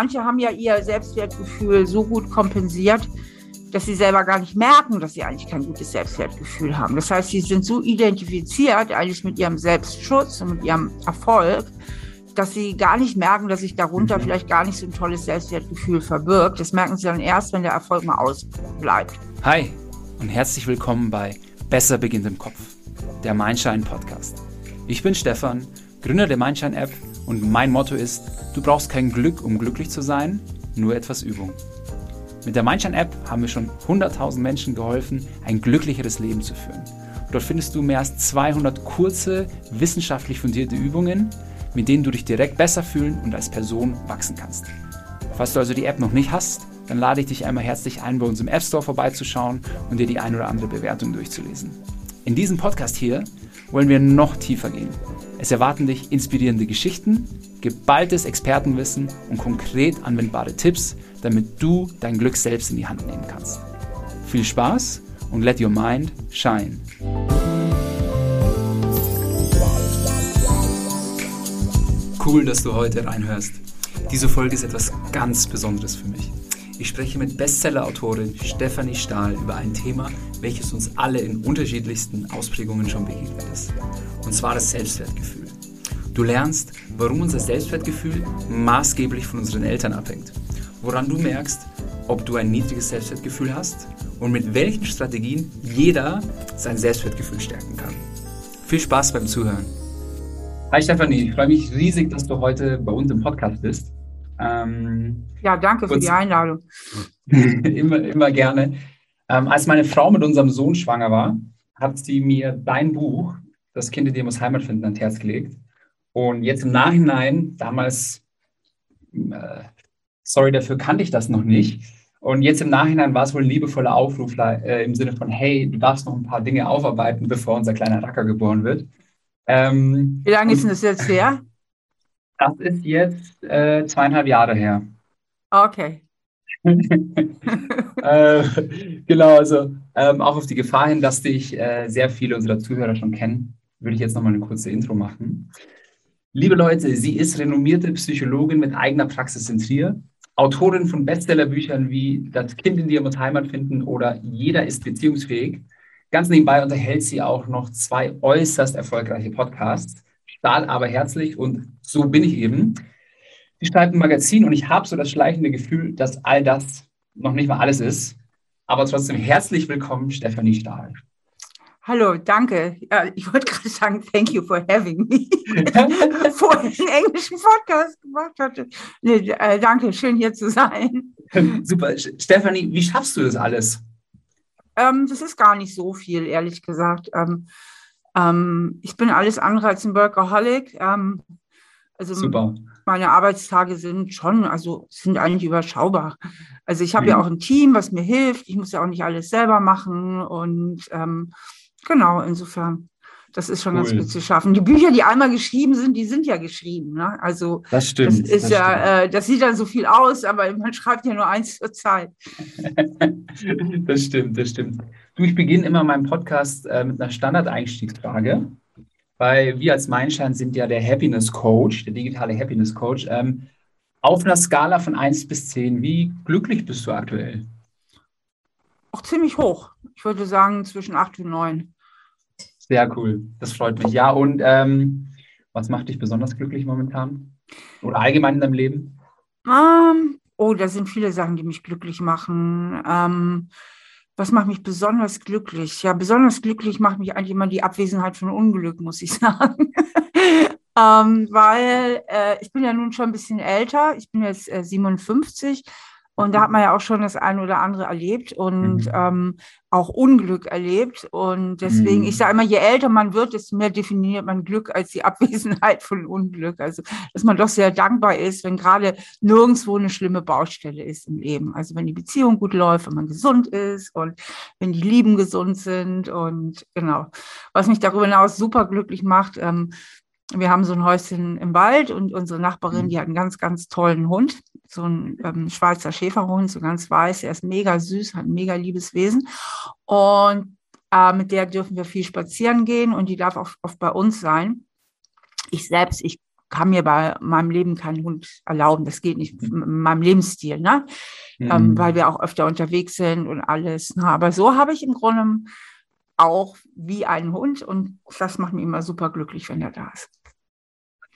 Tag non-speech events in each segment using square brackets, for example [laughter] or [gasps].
manche haben ja ihr Selbstwertgefühl so gut kompensiert, dass sie selber gar nicht merken, dass sie eigentlich kein gutes Selbstwertgefühl haben. Das heißt, sie sind so identifiziert eigentlich mit ihrem Selbstschutz und mit ihrem Erfolg, dass sie gar nicht merken, dass sich darunter mhm. vielleicht gar nicht so ein tolles Selbstwertgefühl verbirgt. Das merken sie dann erst, wenn der Erfolg mal ausbleibt. Hi und herzlich willkommen bei Besser beginnt im Kopf, der Mindshine Podcast. Ich bin Stefan, Gründer der Mindshine App und mein Motto ist, du brauchst kein Glück, um glücklich zu sein, nur etwas Übung. Mit der Mindshine-App haben wir schon 100.000 Menschen geholfen, ein glücklicheres Leben zu führen. Dort findest du mehr als 200 kurze, wissenschaftlich fundierte Übungen, mit denen du dich direkt besser fühlen und als Person wachsen kannst. Falls du also die App noch nicht hast, dann lade ich dich einmal herzlich ein, bei uns im App Store vorbeizuschauen und dir die ein oder andere Bewertung durchzulesen. In diesem Podcast hier wollen wir noch tiefer gehen. Es erwarten dich inspirierende Geschichten, geballtes Expertenwissen und konkret anwendbare Tipps, damit du dein Glück selbst in die Hand nehmen kannst. Viel Spaß und let your mind shine. Cool, dass du heute reinhörst. Diese Folge ist etwas ganz Besonderes für mich. Ich spreche mit Bestseller-Autorin Stefanie Stahl über ein Thema, welches uns alle in unterschiedlichsten Ausprägungen schon begegnet ist. Und zwar das Selbstwertgefühl. Du lernst, warum unser Selbstwertgefühl maßgeblich von unseren Eltern abhängt woran du merkst, ob du ein niedriges Selbstwertgefühl hast und mit welchen Strategien jeder sein Selbstwertgefühl stärken kann. Viel Spaß beim Zuhören. Hi Stefanie, ich freue mich riesig, dass du heute bei uns im Podcast bist. Ähm, ja, danke für die Einladung. [laughs] immer, immer gerne. Ähm, als meine Frau mit unserem Sohn schwanger war, hat sie mir dein Buch, Das Kind in dir muss Heimat finden, ans Herz gelegt. Und jetzt im Nachhinein, damals äh, sorry, dafür kannte ich das noch nicht. Und jetzt im Nachhinein war es wohl ein liebevoller Aufruf äh, im Sinne von, hey, du darfst noch ein paar Dinge aufarbeiten, bevor unser kleiner Racker geboren wird. Ähm, Wie lange ist denn das jetzt her? Das ist jetzt äh, zweieinhalb Jahre her. Okay. [laughs] äh, genau, also ähm, auch auf die Gefahr hin, dass dich äh, sehr viele unserer Zuhörer schon kennen, würde ich jetzt nochmal eine kurze Intro machen. Liebe Leute, sie ist renommierte Psychologin mit eigener Praxis in Trier Autorin von Bestsellerbüchern wie Das Kind in dir muss Heimat finden oder Jeder ist beziehungsfähig. Ganz nebenbei unterhält sie auch noch zwei äußerst erfolgreiche Podcasts. Stahl aber herzlich und so bin ich eben. Sie schreibt ein Magazin und ich habe so das schleichende Gefühl, dass all das noch nicht mal alles ist. Aber trotzdem herzlich willkommen, Stefanie Stahl. Hallo, danke. Ja, ich wollte gerade sagen, thank you for having me. [laughs] Vorher einen englischen Podcast gemacht hatte. Nee, äh, danke, schön hier zu sein. Super. Stefanie, wie schaffst du das alles? Ähm, das ist gar nicht so viel, ehrlich gesagt. Ähm, ähm, ich bin alles andere als ein Workaholic. Ähm, also Super. meine Arbeitstage sind schon, also sind eigentlich überschaubar. Also ich habe mhm. ja auch ein Team, was mir hilft. Ich muss ja auch nicht alles selber machen und ähm, Genau, insofern. Das ist schon cool. ganz gut zu schaffen. Die Bücher, die einmal geschrieben sind, die sind ja geschrieben. Ne? Also das stimmt. Das ist das ja. Äh, das sieht dann so viel aus, aber man schreibt ja nur eins zur Zeit. [laughs] das stimmt, das stimmt. Du, ich beginne immer meinen Podcast äh, mit einer Standardeinstiegsfrage, weil wir als Mindshine sind ja der Happiness Coach, der digitale Happiness Coach. Ähm, auf einer Skala von 1 bis 10, wie glücklich bist du aktuell? auch ziemlich hoch. Ich würde sagen zwischen 8 und 9. Sehr cool, das freut mich. Ja, und ähm, was macht dich besonders glücklich momentan? Oder allgemein in deinem Leben? Um, ähm, oh, da sind viele Sachen, die mich glücklich machen. Ähm, was macht mich besonders glücklich? Ja, besonders glücklich macht mich eigentlich immer die Abwesenheit von Unglück, muss ich [laughs] sagen. ähm, weil äh, ich bin ja nun schon ein bisschen älter. Ich bin jetzt äh, 57 und da hat man ja auch schon das eine oder andere erlebt und mhm. ähm, auch Unglück erlebt. Und deswegen, mhm. ich sage immer, je älter man wird, desto mehr definiert man Glück als die [laughs] Abwesenheit von Unglück. Also, dass man doch sehr dankbar ist, wenn gerade nirgendwo eine schlimme Baustelle ist im Leben. Also, wenn die Beziehung gut läuft, wenn man gesund ist und wenn die Lieben gesund sind. Und genau, was mich darüber hinaus super glücklich macht, ähm, wir haben so ein Häuschen im Wald und unsere Nachbarin, die hat einen ganz, ganz tollen Hund, so ein ähm, Schweizer Schäferhund, so ganz weiß. Er ist mega süß, hat ein mega liebes Wesen. Und äh, mit der dürfen wir viel spazieren gehen und die darf auch oft bei uns sein. Ich selbst, ich kann mir bei meinem Leben keinen Hund erlauben. Das geht nicht in meinem Lebensstil, ne? Ähm, mhm. Ähm, weil wir auch öfter unterwegs sind und alles. Ne? Aber so habe ich im Grunde auch wie einen Hund und das macht mich immer super glücklich, wenn er da ist.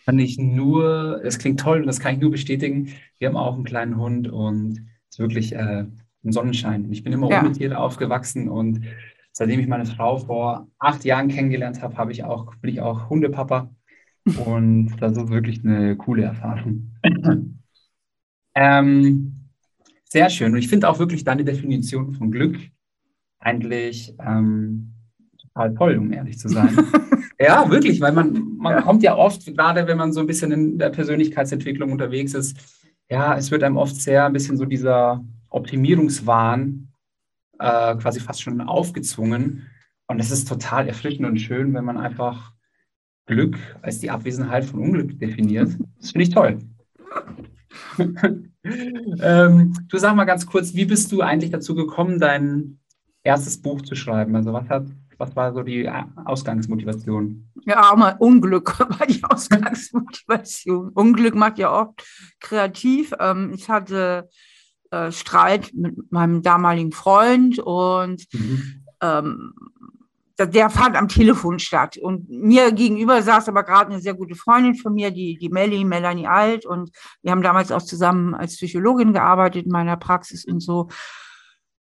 Kann ich nur, es klingt toll und das kann ich nur bestätigen. Wir haben auch einen kleinen Hund und es ist wirklich äh, ein Sonnenschein. Ich bin immer ja. ohne Tiere aufgewachsen und seitdem ich meine Frau vor acht Jahren kennengelernt habe, habe ich auch, bin ich auch Hundepapa. Und das ist wirklich eine coole Erfahrung. [clears throat] ähm, sehr schön. Und ich finde auch wirklich deine Definition von Glück eigentlich ähm, total toll, um ehrlich zu sein. [laughs] ja, wirklich, weil man, man ja. kommt ja oft, gerade wenn man so ein bisschen in der Persönlichkeitsentwicklung unterwegs ist, ja, es wird einem oft sehr ein bisschen so dieser Optimierungswahn äh, quasi fast schon aufgezwungen. Und es ist total erfrischend und schön, wenn man einfach Glück als die Abwesenheit von Unglück definiert. Das finde ich toll. [laughs] ähm, du sag mal ganz kurz, wie bist du eigentlich dazu gekommen, dein erstes Buch zu schreiben? Also was hat, was war so die Ausgangsmotivation? Ja, auch mal Unglück [laughs] war die Ausgangsmotivation. Unglück macht ja oft kreativ. Ähm, ich hatte äh, Streit mit meinem damaligen Freund und mhm. ähm, der fand am Telefon statt. Und mir gegenüber saß aber gerade eine sehr gute Freundin von mir, die, die Melly, Melanie Alt. Und wir haben damals auch zusammen als Psychologin gearbeitet in meiner Praxis und so.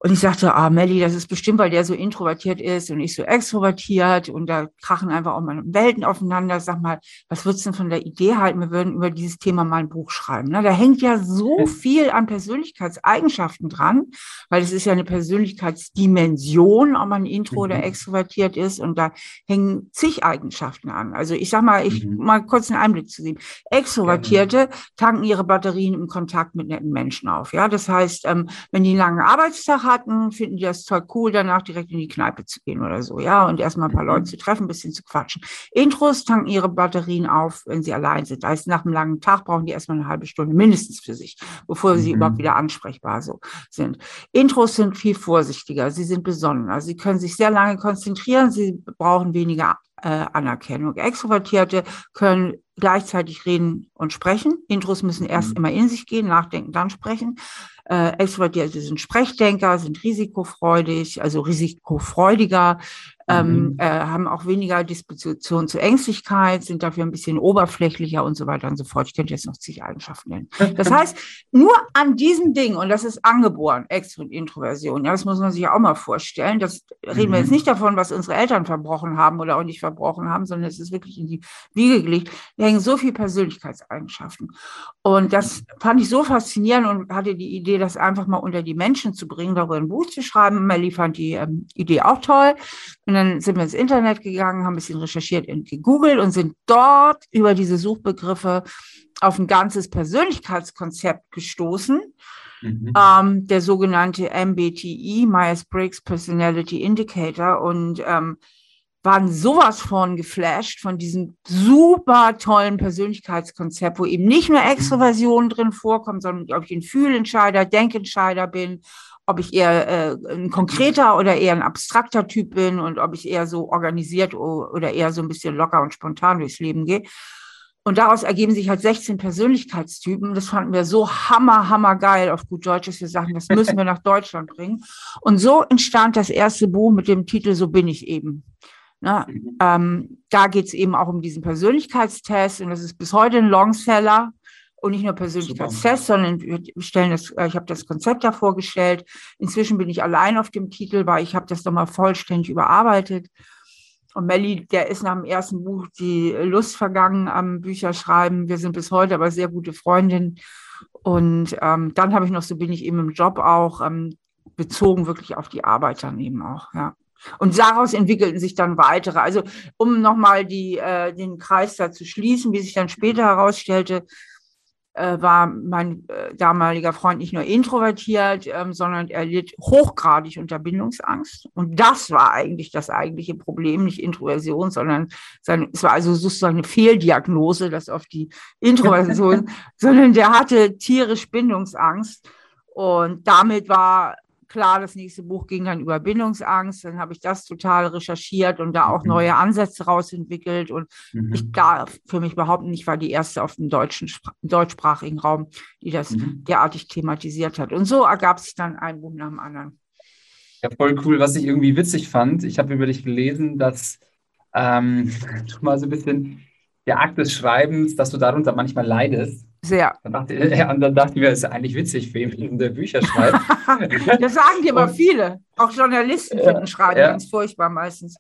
Und ich sagte, ah, Melli, das ist bestimmt, weil der so introvertiert ist und ich so extrovertiert und da krachen einfach auch mal Welten aufeinander. Sag mal, was würdest du denn von der Idee halten? Wir würden über dieses Thema mal ein Buch schreiben. Ne? Da hängt ja so viel an Persönlichkeitseigenschaften dran, weil es ist ja eine Persönlichkeitsdimension, ob man intro mhm. oder extrovertiert ist und da hängen zig Eigenschaften an. Also ich sag mal, ich mhm. mal kurz einen Einblick zu sehen. Extrovertierte tanken ihre Batterien im Kontakt mit netten Menschen auf. Ja, das heißt, ähm, wenn die einen langen Arbeitstag hatten, finden die das toll cool, danach direkt in die Kneipe zu gehen oder so, ja, und erstmal ein paar Leute mhm. zu treffen, ein bisschen zu quatschen. Intros tanken ihre Batterien auf, wenn sie allein sind. Da ist nach einem langen Tag brauchen die erstmal eine halbe Stunde mindestens für sich, bevor sie mhm. überhaupt wieder ansprechbar so sind. Intros sind viel vorsichtiger, sie sind besonderer, sie können sich sehr lange konzentrieren, sie brauchen weniger äh, Anerkennung. Extrovertierte können gleichzeitig reden und sprechen. Intros müssen erst mhm. immer in sich gehen, nachdenken, dann sprechen. Äh, Extrovertierte sind Sprechdenker, sind risikofreudig, also risikofreudiger, ähm, mhm. äh, haben auch weniger Disposition zur Ängstlichkeit, sind dafür ein bisschen oberflächlicher und so weiter und so fort. Ich könnte jetzt noch zig Eigenschaften nennen. Das heißt, nur an diesem Ding, und das ist angeboren, Extro- und Introversion, ja, das muss man sich auch mal vorstellen. Das reden wir jetzt mhm. nicht davon, was unsere Eltern verbrochen haben oder auch nicht verbrochen haben, sondern es ist wirklich in die Wiege gelegt. Da hängen so viele Persönlichkeitseigenschaften. Und das fand ich so faszinierend und hatte die Idee, das einfach mal unter die Menschen zu bringen, darüber ein Buch zu schreiben. Melly fand die ähm, Idee auch toll. Und dann sind wir ins Internet gegangen, haben ein bisschen recherchiert und gegoogelt und sind dort über diese Suchbegriffe auf ein ganzes Persönlichkeitskonzept gestoßen. Mhm. Ähm, der sogenannte MBTI, Myers-Briggs Personality Indicator. Und ähm, waren sowas von geflasht von diesem super tollen Persönlichkeitskonzept, wo eben nicht nur Extroversion drin vorkommt, sondern ob ich ein Fühlentscheider, Denkentscheider bin, ob ich eher äh, ein konkreter oder eher ein abstrakter Typ bin und ob ich eher so organisiert oder eher so ein bisschen locker und spontan durchs Leben gehe. Und daraus ergeben sich halt 16 Persönlichkeitstypen. Das fanden wir so hammer, hammer geil auf gut Deutsch, dass wir sagen, das müssen wir nach Deutschland bringen. Und so entstand das erste Buch mit dem Titel So bin ich eben. Ne? Mhm. Ähm, da geht es eben auch um diesen Persönlichkeitstest und das ist bis heute ein Longseller und nicht nur Persönlichkeitstest, sondern wir stellen das, äh, ich habe das Konzept da vorgestellt. Inzwischen bin ich allein auf dem Titel, weil ich habe das nochmal vollständig überarbeitet. Und Melly, der ist nach dem ersten Buch die Lust vergangen am Bücherschreiben. Wir sind bis heute aber sehr gute Freundinnen. Und ähm, dann habe ich noch, so bin ich eben im Job auch, ähm, bezogen wirklich auf die Arbeit dann eben auch, ja. Und daraus entwickelten sich dann weitere. Also um nochmal äh, den Kreis da zu schließen, wie sich dann später herausstellte, äh, war mein äh, damaliger Freund nicht nur introvertiert, ähm, sondern er litt hochgradig unter Bindungsangst. Und das war eigentlich das eigentliche Problem, nicht Introversion, sondern sein, es war also sozusagen eine Fehldiagnose, das auf die Introversion, [laughs] sondern der hatte tierisch Bindungsangst. Und damit war klar, das nächste Buch ging dann über Bindungsangst. Dann habe ich das total recherchiert und da auch Mhm. neue Ansätze rausentwickelt. Und Mhm. ich darf für mich behaupten, ich war die erste auf dem deutschen, Spr- deutschsprachigen Raum, die das Mhm. derartig thematisiert hat. Und so ergab sich dann ein Buch nach dem anderen. Ja, voll cool. Was ich irgendwie witzig fand, ich habe über dich gelesen, dass ähm, [laughs] du mal so ein bisschen der Akt des Schreibens, dass du darunter manchmal leidest. Sehr. Dann dachte, [laughs] ja, und dann dachte ich mir, das ist ja eigentlich witzig für jemanden, der Bücher schreibt. [laughs] Das sagen dir aber viele. Auch Journalisten Ja, finden Schreiben ja. ganz furchtbar meistens.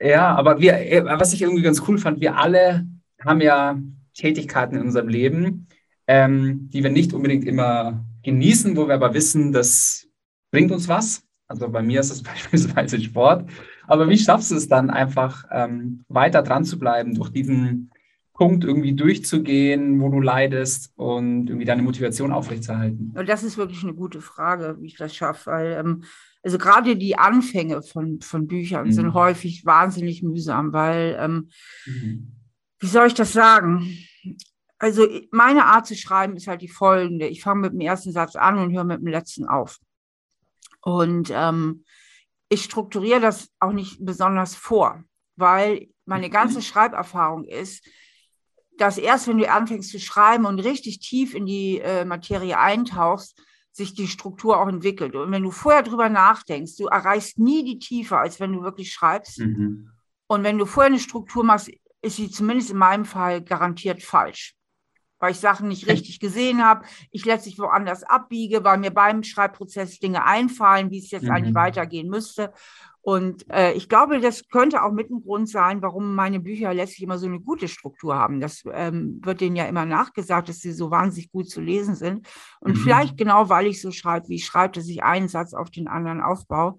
Ja, aber wir, äh, was ich irgendwie ganz cool fand, wir alle haben ja Tätigkeiten in unserem Leben, ähm, die wir nicht unbedingt immer genießen, wo wir aber wissen, das bringt uns was. Also bei mir ist es [laughs] beispielsweise Sport. Aber wie schaffst du es dann einfach ähm, weiter dran zu bleiben, durch diesen Punkt irgendwie durchzugehen, wo du leidest und irgendwie deine Motivation aufrechtzuerhalten? Und das ist wirklich eine gute Frage, wie ich das schaffe, weil ähm, also gerade die Anfänge von, von Büchern Mhm. sind häufig wahnsinnig mühsam, weil, ähm, Mhm. wie soll ich das sagen? Also meine Art zu schreiben ist halt die folgende. Ich fange mit dem ersten Satz an und höre mit dem letzten auf. Und ähm, ich strukturiere das auch nicht besonders vor, weil meine ganze [laughs] Schreiberfahrung ist, dass erst wenn du anfängst zu schreiben und richtig tief in die äh, Materie eintauchst, sich die Struktur auch entwickelt. Und wenn du vorher drüber nachdenkst, du erreichst nie die Tiefe, als wenn du wirklich schreibst. Mhm. Und wenn du vorher eine Struktur machst, ist sie zumindest in meinem Fall garantiert falsch. Weil ich Sachen nicht richtig gesehen habe, ich letztlich woanders abbiege, weil mir beim Schreibprozess Dinge einfallen, wie es jetzt Mhm. eigentlich weitergehen müsste. Und äh, ich glaube, das könnte auch mit ein Grund sein, warum meine Bücher letztlich immer so eine gute Struktur haben. Das ähm, wird denen ja immer nachgesagt, dass sie so wahnsinnig gut zu lesen sind. Und Mhm. vielleicht genau, weil ich so schreibe, wie ich schreibe, dass ich einen Satz auf den anderen aufbaue.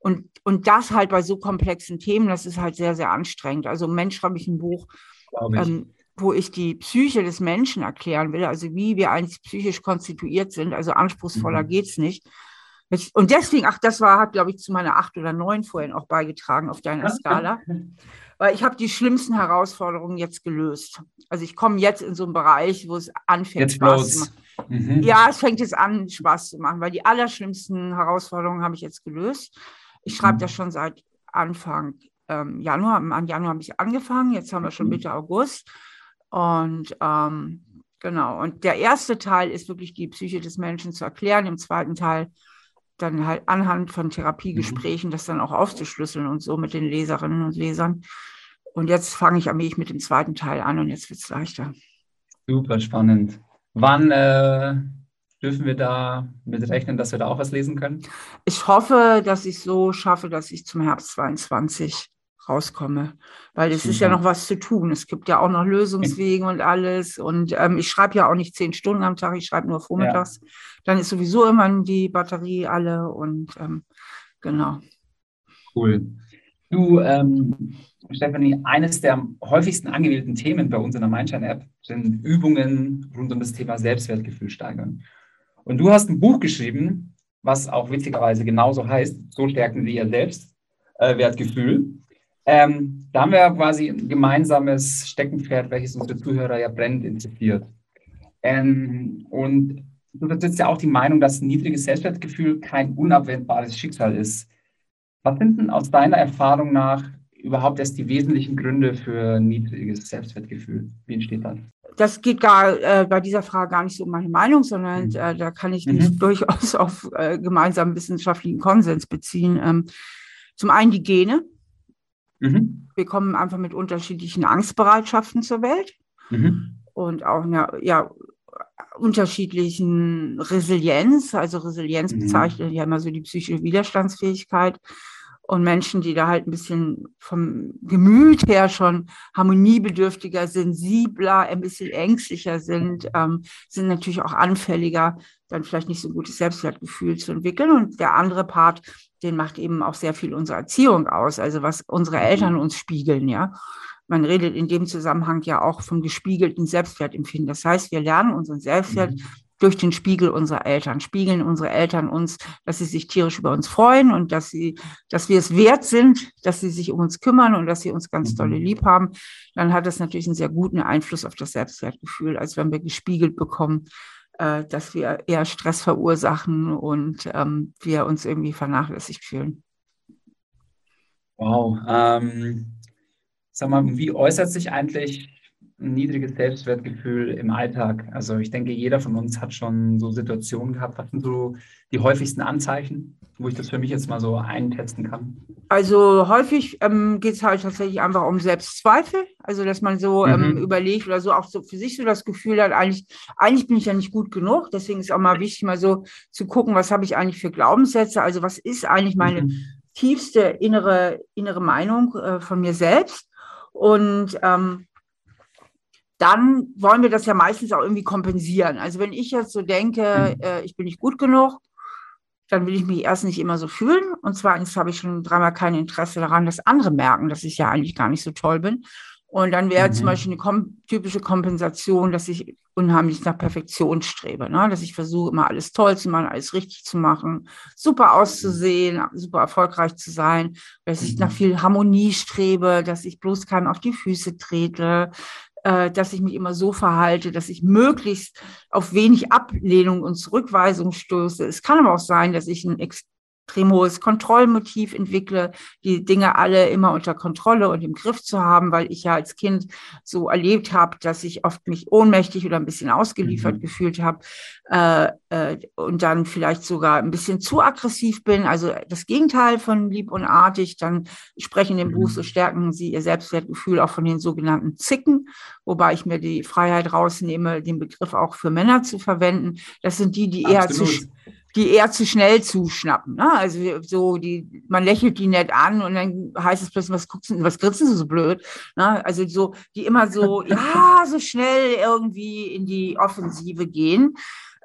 Und, und das halt bei so komplexen Themen, das ist halt sehr, sehr anstrengend. Also im Mensch schreibe ich ein Buch, ich. ähm, wo ich die Psyche des Menschen erklären will, also wie wir eigentlich psychisch konstituiert sind. Also anspruchsvoller Mhm. geht's nicht. Jetzt- Und deswegen, ach, das war, hat, glaube ich, zu meiner acht oder neun vorhin auch beigetragen auf deiner Skala. Weil ich habe die schlimmsten Herausforderungen jetzt gelöst. Also ich komme jetzt in so einen Bereich, wo es anfängt, Jetzt Spaß zu machen. bloß. Mhm. Ja, es fängt jetzt an, Spaß zu machen, weil die allerschlimmsten Herausforderungen habe ich jetzt gelöst. Ich schreibe Mhm. das schon seit Anfang ähm, Januar. Am Januar habe ich angefangen, jetzt haben wir schon Mhm. Mitte August. Und ähm, genau, und der erste Teil ist wirklich die Psyche des Menschen zu erklären. Im zweiten Teil dann halt anhand von Therapiegesprächen das dann auch aufzuschlüsseln und so mit den Leserinnen und Lesern. Und jetzt fange ich allmählich mit dem zweiten Teil an und jetzt wird es leichter. Super spannend. Wann äh, dürfen wir da mit rechnen, dass wir da auch was lesen können? Ich hoffe, dass ich so schaffe, dass ich zum Herbst 22 rauskomme, weil es ist ja noch was zu tun. Es gibt ja auch noch Lösungswege und alles. Und ähm, ich schreibe ja auch nicht zehn Stunden am Tag, ich schreibe nur vormittags. Dann ist sowieso immer die Batterie alle und ähm, genau. Cool. Du, ähm, Stefanie, eines der am häufigsten angewählten Themen bei uns in der Mindshine-App sind Übungen rund um das Thema Selbstwertgefühl steigern. Und du hast ein Buch geschrieben, was auch witzigerweise genauso heißt, so stärken Sie Ihr Selbstwertgefühl. Ähm, da haben wir ja quasi ein gemeinsames Steckenpferd, welches unsere Zuhörer ja brennend interessiert. Ähm, und du vertrittst ja auch die Meinung, dass ein niedriges Selbstwertgefühl kein unabwendbares Schicksal ist. Was sind denn aus deiner Erfahrung nach überhaupt erst die wesentlichen Gründe für ein niedriges Selbstwertgefühl? Wie entsteht das? Das geht gar äh, bei dieser Frage gar nicht so um meine Meinung, sondern Mhm. äh, da kann ich Mhm. mich durchaus auf äh, gemeinsamen wissenschaftlichen Konsens beziehen. Ähm, zum einen die Gene. Mhm. Wir kommen einfach mit unterschiedlichen Angstbereitschaften zur Welt. Mhm. und auch einer ja, unterschiedlichen Resilienz. Also Resilienz Mhm. bezeichnet ja immer so die psychische Widerstandsfähigkeit. Und Menschen, die da halt ein bisschen vom Gemüt her schon harmoniebedürftiger, sensibler, ein bisschen ängstlicher sind, ähm, sind natürlich auch anfälliger, dann vielleicht nicht so ein gutes Selbstwertgefühl zu entwickeln. Und der andere Part, den macht eben auch sehr viel unsere Erziehung aus, also was unsere Eltern uns spiegeln, ja. Man redet in dem Zusammenhang ja auch vom gespiegelten Selbstwertempfinden. Das heißt, wir lernen unseren Selbstwert Mhm. Durch den Spiegel unserer Eltern. Spiegeln unsere Eltern uns, dass sie sich tierisch über uns freuen und dass sie, dass wir es wert sind, dass sie sich um uns kümmern und dass sie uns ganz Mhm. dolle lieb haben. Dann hat das natürlich einen sehr guten Einfluss auf das Selbstwertgefühl, als wenn wir gespiegelt bekommen, äh, dass wir eher Stress verursachen und ähm, wir uns irgendwie vernachlässigt fühlen. Wow. Ähm, sag mal, wie äußert sich eigentlich ein niedriges Selbstwertgefühl im Alltag? Also ich denke, jeder von uns hat schon so Situationen gehabt. Was sind so die häufigsten Anzeichen, wo ich das für mich jetzt mal so eintesten kann? Also häufig ähm, geht es halt tatsächlich einfach um Selbstzweifel. Also dass man so ähm, mhm. ähm, überlegt oder so auch so für sich so das Gefühl hat, eigentlich, eigentlich bin ich ja nicht gut genug. Deswegen ist auch mal wichtig, mal so zu gucken, was habe ich eigentlich für Glaubenssätze? Also was ist eigentlich meine mhm tiefste innere, innere Meinung äh, von mir selbst. Und ähm, dann wollen wir das ja meistens auch irgendwie kompensieren. Also wenn ich jetzt so denke, mhm. äh, ich bin nicht gut genug, dann will ich mich erst nicht immer so fühlen. Und zweitens habe ich schon dreimal kein Interesse daran, dass andere merken, dass ich ja eigentlich gar nicht so toll bin. Und dann wäre mhm. zum Beispiel eine kom typische Kompensation, dass ich unheimlich nach Perfektion strebe, ne? dass ich versuche, immer alles toll zu machen, alles richtig zu machen, super auszusehen, super erfolgreich zu sein, dass ich nach mhm. viel Harmonie strebe, dass ich bloß keinem auf die Füße trete, äh, dass ich mich immer so verhalte, dass ich möglichst auf wenig Ablehnung und Zurückweisung stoße. Es kann aber auch sein, dass ich ein extrem hohes Kontrollmotiv entwickle, die Dinge alle immer unter Kontrolle und im Griff zu haben, weil ich ja als Kind so erlebt habe, dass ich oft mich ohnmächtig oder ein bisschen ausgeliefert mhm. gefühlt habe äh, äh, und dann vielleicht sogar ein bisschen zu aggressiv bin. Also das Gegenteil von lieb und artig. Dann sprechen in dem Buch, so mhm. stärken Sie Ihr Selbstwertgefühl auch von den sogenannten Zicken, wobei ich mir die Freiheit rausnehme, den Begriff auch für Männer zu verwenden. Das sind die, die eher Absolut. zu die eher zu schnell zuschnappen. Ne? Also so, die, man lächelt die nett an und dann heißt es plötzlich, was guckst du, was grinst du so blöd? Ne? Also so, die immer so, [laughs] ja, so schnell irgendwie in die Offensive gehen.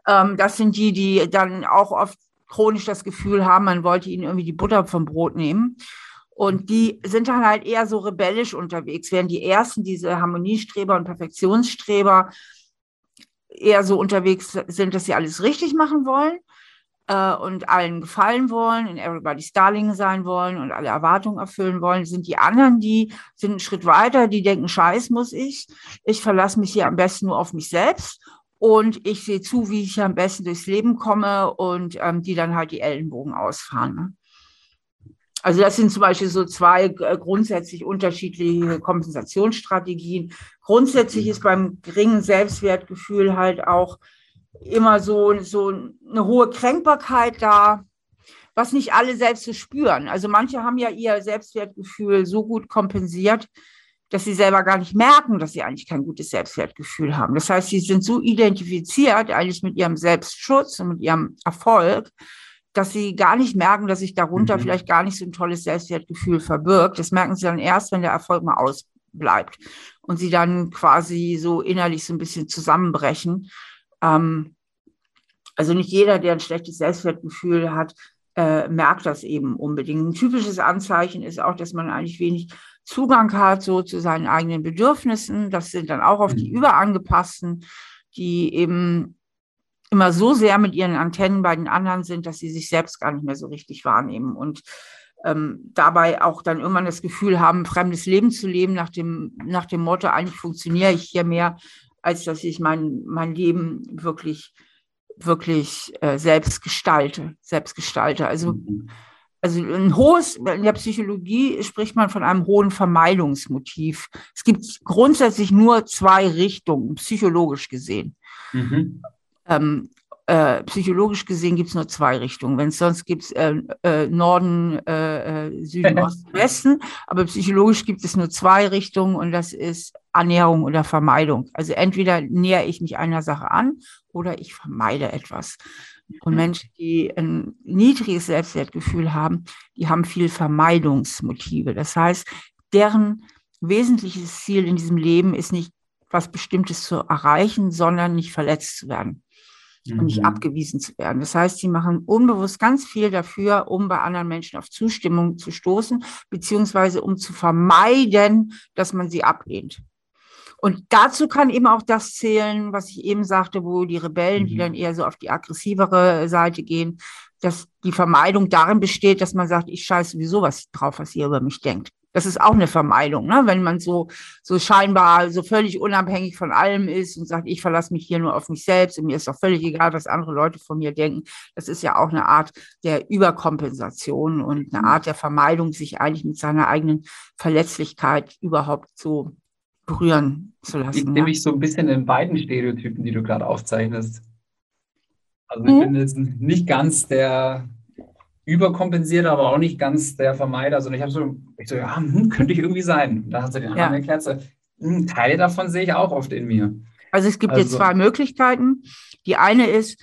Ähm, das sind die, die dann auch oft chronisch das Gefühl haben, man wollte ihnen irgendwie die Butter vom Brot nehmen. Und die sind dann halt eher so rebellisch unterwegs, während die ersten, diese Harmoniestreber und Perfektionsstreber, eher so unterwegs sind, dass sie alles richtig machen wollen äh, und allen gefallen wollen, in Everybody's Darling sein wollen und alle Erwartungen erfüllen wollen, sind die anderen, die sind einen Schritt weiter, die denken, scheiß muss ich, ich verlasse mich hier am besten nur auf mich selbst und ich sehe zu, wie ich am besten durchs Leben komme und ähm, die dann halt die Ellenbogen ausfahren. Ne? Also das sind zum Beispiel so zwei äh, grundsätzlich unterschiedliche Kompensationsstrategien. Grundsätzlich ist beim geringen Selbstwertgefühl halt auch immer so, so eine hohe Kränkbarkeit da, was nicht alle selbst so spüren. Also manche haben ja ihr Selbstwertgefühl so gut kompensiert, dass sie selber gar nicht merken, dass sie eigentlich kein gutes Selbstwertgefühl haben. Das heißt, sie sind so identifiziert eigentlich mit ihrem Selbstschutz und mit ihrem Erfolg, dass sie gar nicht merken, dass sich darunter mhm. vielleicht gar nicht so ein tolles Selbstwertgefühl verbirgt. Das merken sie dann erst, wenn der Erfolg mal ausbleibt und sie dann quasi so innerlich so ein bisschen zusammenbrechen ähm, also nicht jeder, der ein schlechtes Selbstwertgefühl hat, äh, merkt das eben unbedingt. Ein typisches Anzeichen ist auch, dass man eigentlich wenig Zugang hat so zu seinen eigenen Bedürfnissen. Das sind dann auch auf die mhm. überangepassten, die eben immer so sehr mit ihren Antennen bei den anderen sind, dass sie sich selbst gar nicht mehr so richtig wahrnehmen und ähm, dabei auch dann irgendwann das Gefühl haben, ein fremdes Leben zu leben nach dem, nach dem Motto, eigentlich funktioniere ich hier mehr als dass ich mein, mein Leben wirklich, wirklich äh, selbst gestalte, selbst gestalte. Also, mhm. also ein hohes, in der Psychologie spricht man von einem hohen Vermeidungsmotiv. Es gibt grundsätzlich nur zwei Richtungen, psychologisch gesehen. Mhm. Ähm, äh, psychologisch gesehen gibt es nur zwei Richtungen. Wenn es sonst gibt äh, äh, Norden, äh, äh, Süden, [laughs] Osten, Westen, aber psychologisch gibt es nur zwei Richtungen und das ist Annäherung oder Vermeidung. Also entweder nähere ich mich einer Sache an oder ich vermeide etwas. Und mhm. Menschen, die ein niedriges Selbstwertgefühl haben, die haben viel Vermeidungsmotive. Das heißt, deren wesentliches Ziel in diesem Leben ist nicht, was Bestimmtes zu erreichen, sondern nicht verletzt zu werden mhm. und nicht mhm. abgewiesen zu werden. Das heißt, sie machen unbewusst ganz viel dafür, um bei anderen Menschen auf Zustimmung zu stoßen, beziehungsweise um zu vermeiden, dass man sie ablehnt. Und dazu kann eben auch das zählen, was ich eben sagte, wo die Rebellen, mhm. die dann eher so auf die aggressivere Seite gehen, dass die Vermeidung darin besteht, dass man sagt, ich scheiße sowieso was drauf, was ihr über mich denkt. Das ist auch eine Vermeidung, ne? wenn man so, so scheinbar so völlig unabhängig von allem ist und sagt, ich verlasse mich hier nur auf mich selbst und mir ist doch völlig egal, was andere Leute von mir denken. Das ist ja auch eine Art der Überkompensation und eine Art der Vermeidung, sich eigentlich mit seiner eigenen Verletzlichkeit überhaupt so berühren zu lassen. Ich nehme mich so ein bisschen in beiden Stereotypen, die du gerade aufzeichnest. Also ich mhm. bin jetzt nicht ganz der überkompensiert, aber auch nicht ganz der Vermeider, sondern ich habe so, ich so, ja, hm, könnte ich irgendwie sein. Da hat sie den anderen ja. erklärt, so, hm, Teile davon sehe ich auch oft in mir. Also es gibt also, jetzt zwei Möglichkeiten. Die eine ist,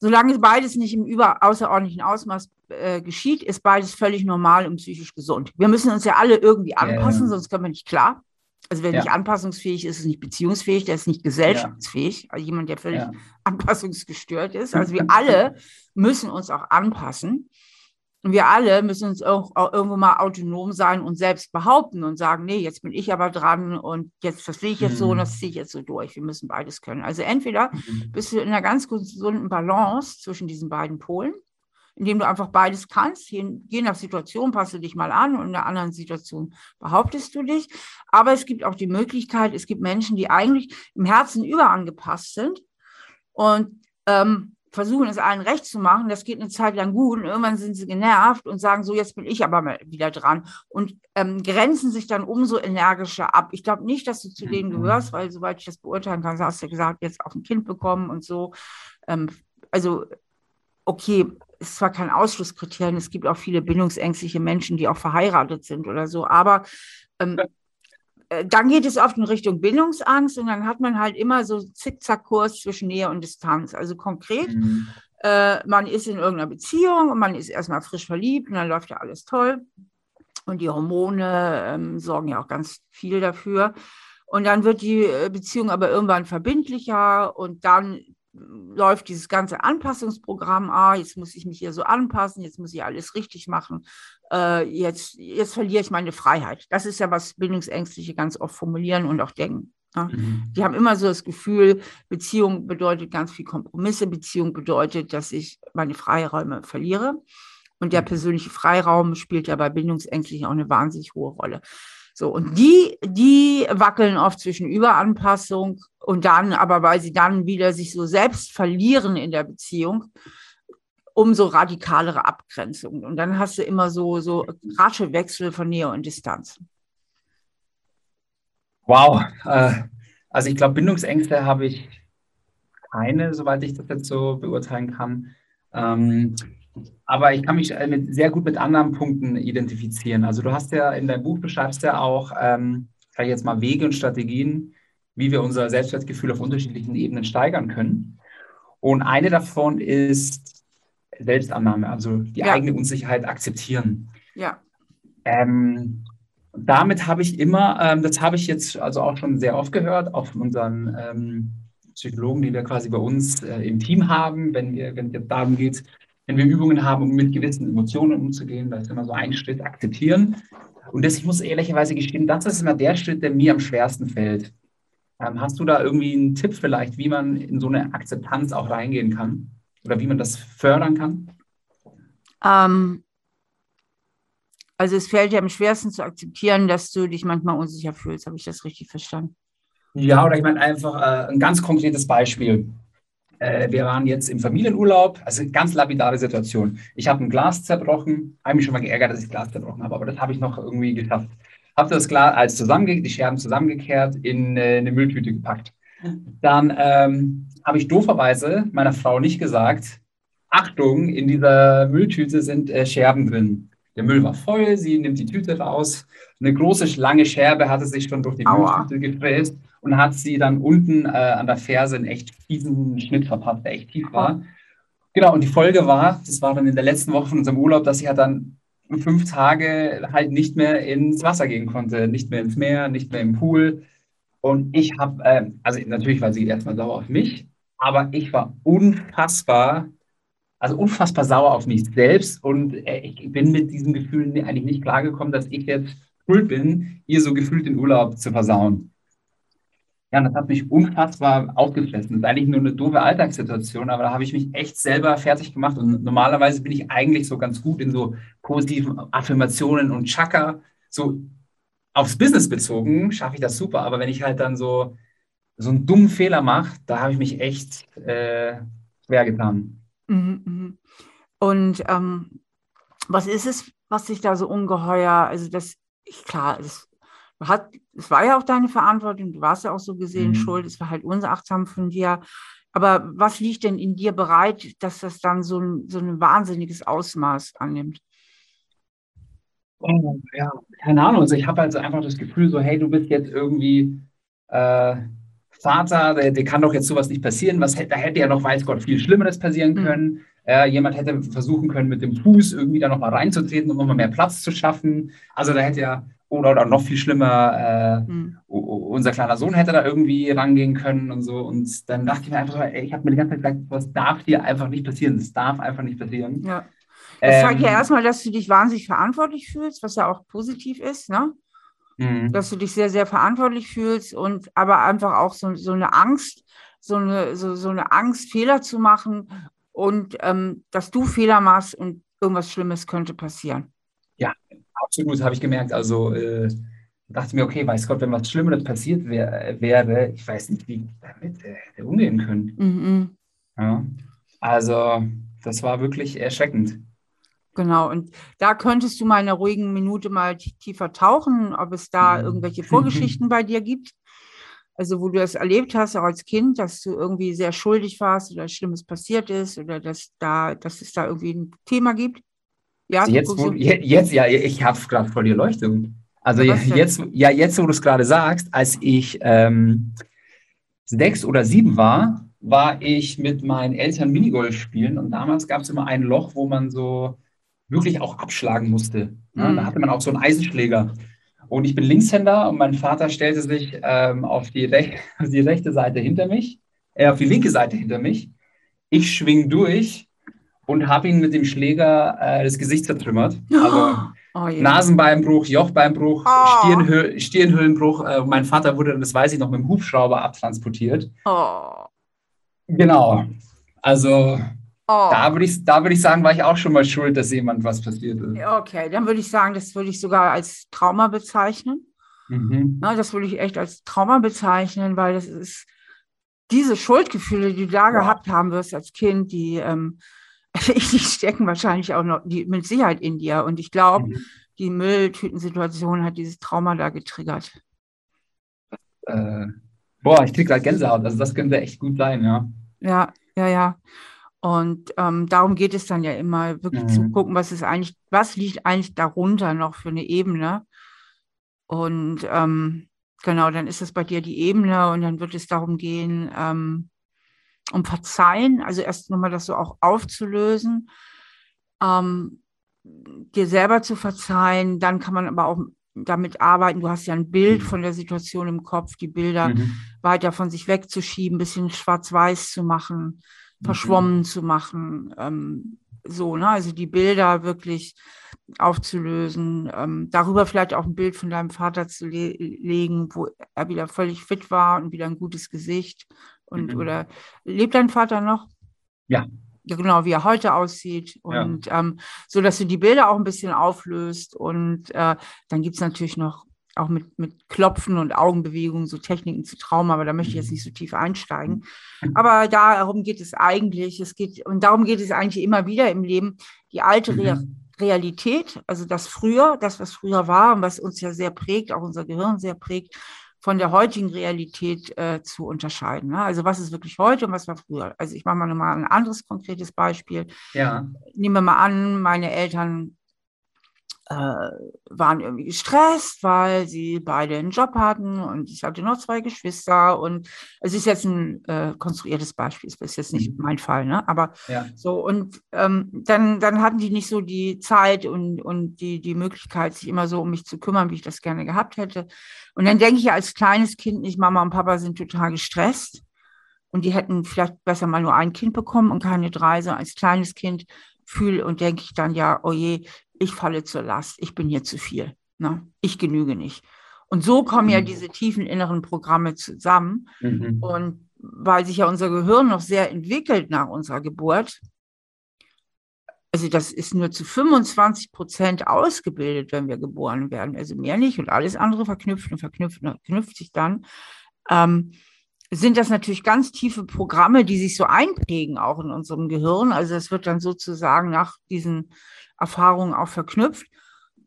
solange beides nicht im über außerordentlichen Ausmaß äh, geschieht, ist beides völlig normal und psychisch gesund. Wir müssen uns ja alle irgendwie anpassen, ja. sonst können wir nicht klar. Also wer ja. nicht anpassungsfähig ist, ist nicht beziehungsfähig, der ist nicht gesellschaftsfähig. Also jemand, der völlig ja. [laughs] anpassungsgestört ist. Also wir [laughs] alle müssen uns auch anpassen. Und wir alle müssen uns auch, auch, irgendwo mal autonom sein und selbst behaupten und sagen, nee, jetzt bin ich aber dran und jetzt verstehe ich jetzt so und das mhm. ziehe ich jetzt so durch. Wir müssen beides können. Also entweder mhm. bist du in einer ganz gesunden Balance zwischen diesen beiden Polen indem du einfach beides kannst. Je, je nach Situation passt du dich mal an und in der anderen Situation behauptest du dich. Aber es gibt auch die Möglichkeit, es gibt Menschen, die eigentlich im Herzen überangepasst sind und ähm, versuchen es allen recht zu machen. Das geht eine Zeit lang gut und irgendwann sind sie genervt und sagen so, jetzt bin ich aber mal wieder dran und ähm, grenzen sich dann umso energischer ab. Ich glaube nicht, dass du zu denen mhm. gehörst, weil soweit ich das beurteilen kann, hast du ja gesagt, jetzt auch ein Kind bekommen und so. Ähm, also okay, ist zwar kein Ausschlusskriterium, es gibt auch viele bindungsängstliche Menschen, die auch verheiratet sind oder so, aber ähm, äh, dann geht es oft in Richtung Bindungsangst und dann hat man halt immer so Zickzackkurs zwischen Nähe und Distanz. Also konkret, mhm. äh, man ist in irgendeiner Beziehung und man ist erstmal frisch verliebt und dann läuft ja alles toll. Und die Hormone ähm, sorgen ja auch ganz viel dafür. Und dann wird die äh, Beziehung aber irgendwann verbindlicher und dann läuft dieses ganze Anpassungsprogramm, ah, jetzt muss ich mich hier so anpassen, jetzt muss ich alles richtig machen, äh, jetzt, jetzt verliere ich meine Freiheit. Das ist ja, was Bindungsängstliche ganz oft formulieren und auch denken. Ja. Mhm. Die haben immer so das Gefühl, Beziehung bedeutet ganz viel Kompromisse, Beziehung bedeutet, dass ich meine Freiräume verliere. Und der mhm. persönliche Freiraum spielt ja bei Bindungsängstlichen auch eine wahnsinnig hohe Rolle. So, und die, die wackeln oft zwischen Überanpassung und dann, aber weil sie dann wieder sich so selbst verlieren in der Beziehung, umso radikalere Abgrenzung. Und dann hast du immer so, so rasche Wechsel von Nähe und Distanz. Wow. Äh, also ich glaube, Bindungsängste habe ich keine, soweit ich das jetzt so beurteilen kann. Aber ich kann mich äh, mit, sehr gut mit anderen Punkten identifizieren. Also du hast ja in deinem Buch beschreibst ja auch, ähm, ich jetzt mal, Wege und Strategien, wie wir unser Selbstwertgefühl auf unterschiedlichen Ebenen steigern können. Und eine davon ist Selbstannahme, also die ja. eigene Unsicherheit akzeptieren. Ja. Ähm, damit habe ich immer, ähm, das habe ich jetzt also auch schon sehr oft gehört, auch von unseren ähm, Psychologen, die wir quasi bei uns äh, im Team haben, wenn wir, wenn es darum geht, wenn wir Übungen haben, um mit gewissen Emotionen umzugehen, da ist immer so ein Schritt akzeptieren. Und das, ich muss ehrlicherweise gestehen, das ist immer der Schritt, der mir am schwersten fällt. Ähm, hast du da irgendwie einen Tipp vielleicht, wie man in so eine Akzeptanz auch reingehen kann? Oder wie man das fördern kann? Ähm, also es fällt dir am schwersten zu akzeptieren, dass du dich manchmal unsicher fühlst. Habe ich das richtig verstanden? Ja, oder ich meine einfach äh, ein ganz konkretes Beispiel. Äh, wir waren jetzt im Familienurlaub, also ganz lapidare Situation. Ich habe ein Glas zerbrochen, habe mich schon mal geärgert, dass ich Glas zerbrochen habe, aber das habe ich noch irgendwie geschafft. Habe das Glas als zusammenge die Scherben zusammengekehrt in äh, eine Mülltüte gepackt. Dann ähm, habe ich dooferweise meiner Frau nicht gesagt, Achtung, in dieser Mülltüte sind äh, Scherben drin. Der Müll war voll, sie nimmt die Tüte raus. Eine große, lange Scherbe hatte sich schon durch die Aua. Mülltüte gefräst und hat sie dann unten äh, an der Ferse einen echt fiesen Schnitt verpasst, der echt tief war. Genau, und die Folge war, das war dann in der letzten Woche von unserem Urlaub, dass sie halt dann fünf Tage halt nicht mehr ins Wasser gehen konnte, nicht mehr ins Meer, nicht mehr im Pool. Und ich habe, äh, also natürlich war sie erstmal sauer auf mich, aber ich war unfassbar, also unfassbar sauer auf mich selbst und äh, ich bin mit diesem Gefühl eigentlich nicht klargekommen, dass ich jetzt schuld bin, ihr so gefühlt den Urlaub zu versauen. Ja, das hat mich unfassbar aufgefressen. Das ist eigentlich nur eine doofe Alltagssituation, aber da habe ich mich echt selber fertig gemacht. Und normalerweise bin ich eigentlich so ganz gut in so positiven Affirmationen und Chakra so aufs Business bezogen schaffe ich das super, aber wenn ich halt dann so, so einen dummen Fehler mache, da habe ich mich echt äh, schwer getan. Mhm, mhm. Und ähm, was ist es, was sich da so ungeheuer, also das, klar, es, hat, es war ja auch deine Verantwortung, du warst ja auch so gesehen mhm. schuld, es war halt unachtsam von dir. Aber was liegt denn in dir bereit, dass das dann so ein, so ein wahnsinniges Ausmaß annimmt? Oh, ja, keine Ahnung. Also ich habe halt einfach das Gefühl, so, hey, du bist jetzt irgendwie äh, Vater, der, der, kann doch jetzt sowas nicht passieren. Was, da hätte ja noch, weiß Gott, viel Schlimmeres passieren mhm. können. Mhm. Äh, jemand hätte versuchen können, mit dem Fuß irgendwie da nochmal reinzutreten, um nochmal mehr Platz zu schaffen. Also da hätte ja, oder, oder noch viel schlimmer, äh, mhm. unser kleiner Sohn hätte da irgendwie rangehen können und so. Und dann dachte ich mir einfach, ey, ich habe mir die ganze Zeit gesagt, was darf hier einfach nicht passieren? Das darf einfach nicht passieren. Ja. Das ähm, zeigt ja erstmal, dass du dich wahnsinnig verantwortlich fühlst, was ja auch positiv ist, ne? Mhm. Dass du dich sehr, sehr verantwortlich fühlst und aber einfach auch so, so eine Angst, so eine, so, so eine Angst, Fehler zu machen und ähm, dass du Fehler machst und irgendwas Schlimmes könnte passieren. Ja, absolut, habe ich gemerkt. Also äh, dachte mir, okay, weiß Gott, wenn was Schlimmeres passiert wär, wäre, ich weiß nicht, wie damit äh, umgehen können. Mhm. Ja, also das war wirklich erschreckend. Genau, und da könntest du mal in einer ruhigen Minute mal tiefer tauchen, ob es da mhm. irgendwelche Vorgeschichten [laughs] bei dir gibt. Also wo du das erlebt hast, auch als Kind, dass du irgendwie sehr schuldig warst oder Schlimmes passiert ist oder dass, da, dass es da irgendwie ein Thema gibt. Ja, also jetzt, wo, jetzt, ja, ich habe gerade voll die Leuchtung. Also jetzt, ja, jetzt, wo du es gerade sagst, als ich ähm, sechs oder sieben war, war ich mit meinen Eltern Minigolf spielen und damals gab es immer ein Loch, wo man so wirklich auch abschlagen musste. Ja, mhm. Da hatte man auch so einen Eisenschläger. Und ich bin Linkshänder und mein Vater stellte sich ähm, auf, die [laughs] auf, die rechte Seite hinter mich, äh, auf die linke Seite hinter mich. Ich schwing durch und habe ihn mit dem Schläger äh, das Gesicht zertrümmert. [gasps] Also oh, yeah. Nasenbeinbruch, Jochbeinbruch, oh. Stirnhö Stirnhöhlenbruch. Äh, mein Vater wurde, das weiß ich noch, mit dem Hubschrauber abtransportiert. Oh. Genau. Also Oh. Da würde ich, würd ich sagen, war ich auch schon mal schuld, dass jemand was passiert ist. Okay, dann würde ich sagen, das würde ich sogar als Trauma bezeichnen. Mhm. Na, das würde ich echt als Trauma bezeichnen, weil das ist diese Schuldgefühle, die du da ja. gehabt haben wirst als Kind, die, ähm, [laughs] die stecken wahrscheinlich auch noch die, mit Sicherheit in dir. Und ich glaube, mhm. die Mülltütensituation hat dieses Trauma da getriggert. Äh, boah, ich kriege gerade Gänsehaut. Also das könnte echt gut sein, ja. Ja, ja, ja. Und ähm, darum geht es dann ja immer, wirklich mhm. zu gucken, was ist eigentlich, was liegt eigentlich darunter noch für eine Ebene. Und ähm, genau, dann ist es bei dir die Ebene und dann wird es darum gehen, ähm, um Verzeihen, also erst nochmal das so auch aufzulösen, ähm, dir selber zu verzeihen, dann kann man aber auch damit arbeiten. Du hast ja ein Bild mhm. von der Situation im Kopf, die Bilder mhm. weiter von sich wegzuschieben, ein bisschen schwarz-weiß zu machen verschwommen mhm. zu machen. Ähm, so, ne? Also die Bilder wirklich aufzulösen, ähm, darüber vielleicht auch ein Bild von deinem Vater zu le legen, wo er wieder völlig fit war und wieder ein gutes Gesicht. Und mhm. oder lebt dein Vater noch? Ja. Ja, genau, wie er heute aussieht. Und ja. ähm, so, dass du die Bilder auch ein bisschen auflöst. Und äh, dann gibt es natürlich noch auch mit, mit Klopfen und Augenbewegungen, so Techniken zu Trauma, aber da möchte ich jetzt nicht so tief einsteigen. Aber darum geht es eigentlich. Es geht, und darum geht es eigentlich immer wieder im Leben, die alte Re Realität, also das früher, das, was früher war und was uns ja sehr prägt, auch unser Gehirn sehr prägt, von der heutigen Realität äh, zu unterscheiden. Ne? Also was ist wirklich heute und was war früher? Also ich mache mal nochmal ein anderes konkretes Beispiel. Ja. Nehmen wir mal an, meine Eltern äh, waren irgendwie gestresst, weil sie beide einen Job hatten und ich hatte noch zwei Geschwister und es ist jetzt ein äh, konstruiertes Beispiel, es ist jetzt nicht mhm. mein Fall, ne? Aber ja. so und ähm, dann, dann hatten die nicht so die Zeit und, und die, die Möglichkeit, sich immer so um mich zu kümmern, wie ich das gerne gehabt hätte. Und dann denke ich als kleines Kind nicht, Mama und Papa sind total gestresst und die hätten vielleicht besser mal nur ein Kind bekommen und keine drei, so als kleines Kind fühle und denke ich dann ja, oh je, ich falle zur Last, ich bin hier zu viel, ne? ich genüge nicht. Und so kommen mhm. ja diese tiefen inneren Programme zusammen. Mhm. Und weil sich ja unser Gehirn noch sehr entwickelt nach unserer Geburt, also das ist nur zu 25 Prozent ausgebildet, wenn wir geboren werden, also mehr nicht und alles andere verknüpft und verknüpft und verknüpft sich dann. Ähm, sind das natürlich ganz tiefe Programme, die sich so einprägen auch in unserem Gehirn. Also es wird dann sozusagen nach diesen Erfahrungen auch verknüpft.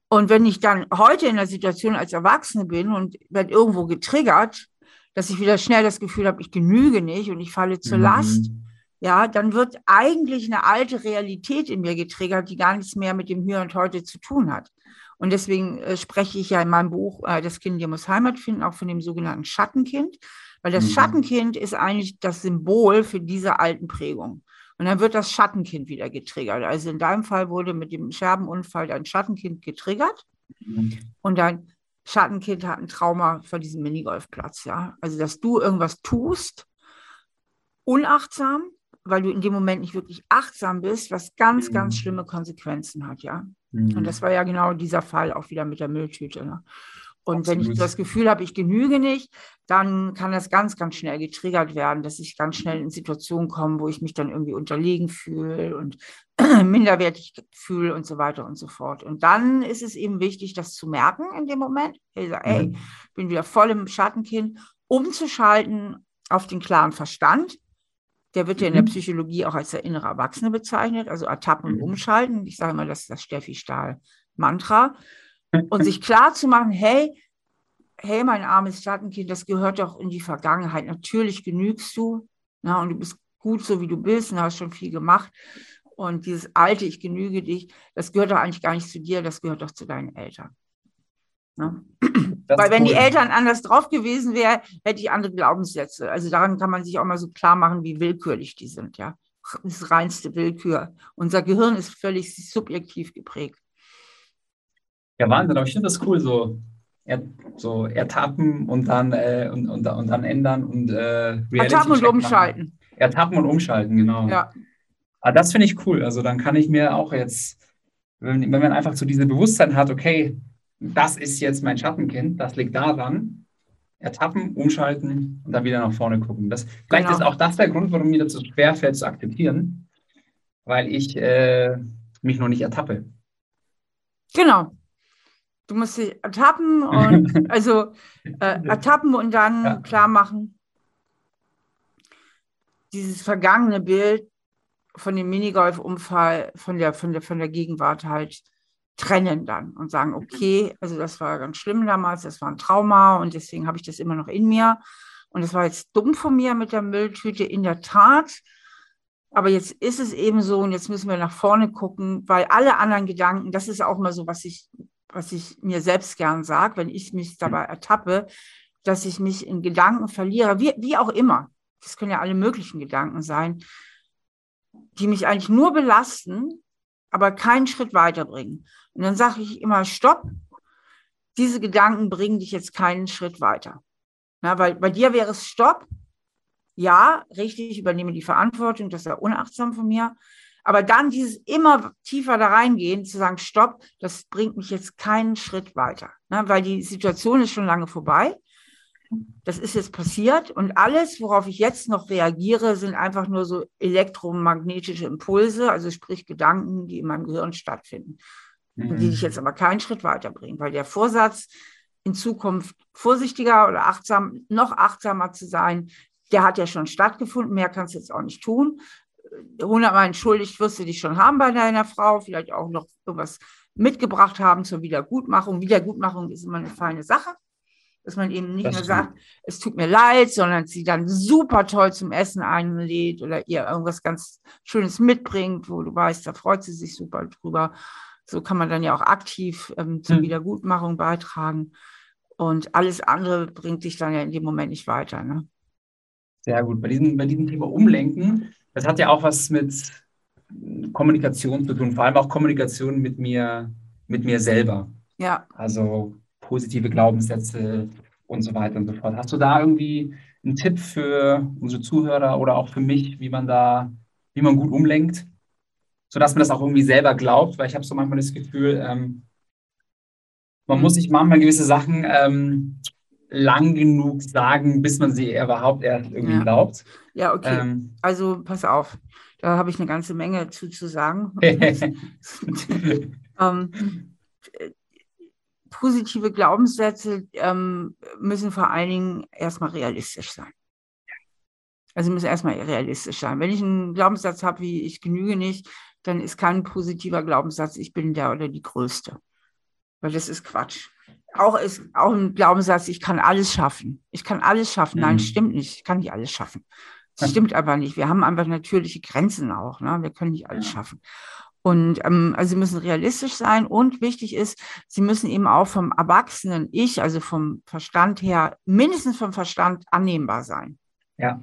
Und wenn ich dann heute in der Situation als Erwachsene bin und werde irgendwo getriggert, dass ich wieder schnell das Gefühl habe, ich genüge nicht und ich falle zur mhm. Last, ja, dann wird eigentlich eine alte Realität in mir getriggert, die gar nichts mehr mit dem Hier und Heute zu tun hat. Und deswegen äh, spreche ich ja in meinem Buch äh, Das Kind dir muss Heimat finden, auch von dem sogenannten Schattenkind, weil das mhm. Schattenkind ist eigentlich das Symbol für diese alten Prägungen. Und dann wird das Schattenkind wieder getriggert. Also in deinem Fall wurde mit dem Scherbenunfall dein Schattenkind getriggert. Mhm. Und dein Schattenkind hat ein Trauma von diesem Minigolfplatz, ja. Also, dass du irgendwas tust, unachtsam, weil du in dem Moment nicht wirklich achtsam bist, was ganz, mhm. ganz schlimme Konsequenzen hat, ja. Mhm. Und das war ja genau dieser Fall auch wieder mit der Mülltüte. Ne? Und wenn ich das Gefühl habe, ich genüge nicht, dann kann das ganz, ganz schnell getriggert werden, dass ich ganz schnell in Situationen komme, wo ich mich dann irgendwie unterlegen fühle und [clears throat] minderwertig fühle und so weiter und so fort. Und dann ist es eben wichtig, das zu merken in dem Moment. Ich sage, ey, mhm. bin wieder voll im Schattenkind, umzuschalten auf den klaren Verstand. Der wird ja in der mhm. Psychologie auch als der innere Erwachsene bezeichnet, also ertappen und mhm. umschalten. Ich sage immer, das ist das Steffi Stahl-Mantra und sich klar zu machen, hey, hey, mein armes Schattenkind, das gehört doch in die Vergangenheit. Natürlich genügst du na, und du bist gut so, wie du bist und hast schon viel gemacht. Und dieses alte, ich genüge dich, das gehört doch eigentlich gar nicht zu dir, das gehört doch zu deinen Eltern. Ne? Weil wenn cool. die Eltern anders drauf gewesen wären, hätte ich andere Glaubenssätze. Also daran kann man sich auch mal so klar machen, wie willkürlich die sind. Ja, das ist reinste Willkür. Unser Gehirn ist völlig subjektiv geprägt. Ja, Wahnsinn, aber ich finde das cool, so, er, so ertappen und dann, äh, und, und, und dann ändern und äh, Ertappen und umschalten. Ertappen und umschalten, genau. Ja. Aber das finde ich cool. Also dann kann ich mir auch jetzt, wenn, wenn man einfach so diese Bewusstsein hat, okay, das ist jetzt mein Schattenkind, das liegt daran, ertappen, umschalten und dann wieder nach vorne gucken. Das, vielleicht genau. ist auch das der Grund, warum mir das so schwerfällt zu akzeptieren, weil ich äh, mich noch nicht ertappe. Genau. Du musst dich ertappen und [laughs] also äh, ertappen und dann ja. klar machen, dieses vergangene Bild von dem Minigolf-Unfall von der, von, der, von der Gegenwart halt trennen dann und sagen, okay, also das war ganz schlimm damals, das war ein Trauma und deswegen habe ich das immer noch in mir. Und das war jetzt dumm von mir mit der Mülltüte, in der Tat. Aber jetzt ist es eben so und jetzt müssen wir nach vorne gucken, weil alle anderen Gedanken, das ist auch mal so, was ich was ich mir selbst gern sage, wenn ich mich dabei ertappe, dass ich mich in Gedanken verliere, wie, wie auch immer. Das können ja alle möglichen Gedanken sein, die mich eigentlich nur belasten, aber keinen Schritt weiterbringen. Und dann sage ich immer, stopp, diese Gedanken bringen dich jetzt keinen Schritt weiter. Na, weil bei dir wäre es Stopp. Ja, richtig, ich übernehme die Verantwortung, das ist ja unachtsam von mir. Aber dann dieses immer tiefer da reingehen, zu sagen, stopp, das bringt mich jetzt keinen Schritt weiter. Ne? Weil die Situation ist schon lange vorbei. Das ist jetzt passiert und alles, worauf ich jetzt noch reagiere, sind einfach nur so elektromagnetische Impulse, also sprich Gedanken, die in meinem Gehirn stattfinden, mhm. die dich jetzt aber keinen Schritt weiterbringen, weil der Vorsatz, in Zukunft vorsichtiger oder achtsam, noch achtsamer zu sein, der hat ja schon stattgefunden, mehr kannst du jetzt auch nicht tun hundertmal entschuldigt wirst du dich schon haben bei deiner Frau, vielleicht auch noch irgendwas mitgebracht haben zur Wiedergutmachung. Wiedergutmachung ist immer eine feine Sache, dass man eben nicht das nur sagt, es tut mir leid, sondern sie dann super toll zum Essen einlädt oder ihr irgendwas ganz Schönes mitbringt, wo du weißt, da freut sie sich super drüber. So kann man dann ja auch aktiv ähm, zur hm. Wiedergutmachung beitragen. Und alles andere bringt dich dann ja in dem Moment nicht weiter. Ne? Sehr gut. Bei diesem, bei diesem Thema Umlenken das hat ja auch was mit Kommunikation zu tun, vor allem auch Kommunikation mit mir, mit mir selber. Ja. Also positive Glaubenssätze und so weiter und so fort. Hast du da irgendwie einen Tipp für unsere Zuhörer oder auch für mich, wie man da, wie man gut umlenkt, sodass man das auch irgendwie selber glaubt? Weil ich habe so manchmal das Gefühl, ähm, man muss sich manchmal gewisse Sachen ähm, lang genug sagen, bis man sie überhaupt erst irgendwie ja. glaubt. Ja, okay. Ähm, also pass auf. Da habe ich eine ganze Menge zu, zu sagen. [laughs] [laughs] ähm, positive Glaubenssätze ähm, müssen vor allen Dingen erstmal realistisch sein. Also müssen erstmal realistisch sein. Wenn ich einen Glaubenssatz habe, wie ich genüge nicht, dann ist kein positiver Glaubenssatz, ich bin der oder die Größte. Weil das ist Quatsch. Auch ist auch ein Glaubenssatz, ich kann alles schaffen. Ich kann alles schaffen. Nein, mhm. stimmt nicht. Ich kann nicht alles schaffen. [laughs] Das stimmt aber nicht. Wir haben einfach natürliche Grenzen auch. Ne? Wir können nicht alles schaffen. Und ähm, also sie müssen realistisch sein und wichtig ist, sie müssen eben auch vom erwachsenen Ich, also vom Verstand her, mindestens vom Verstand annehmbar sein. Ja.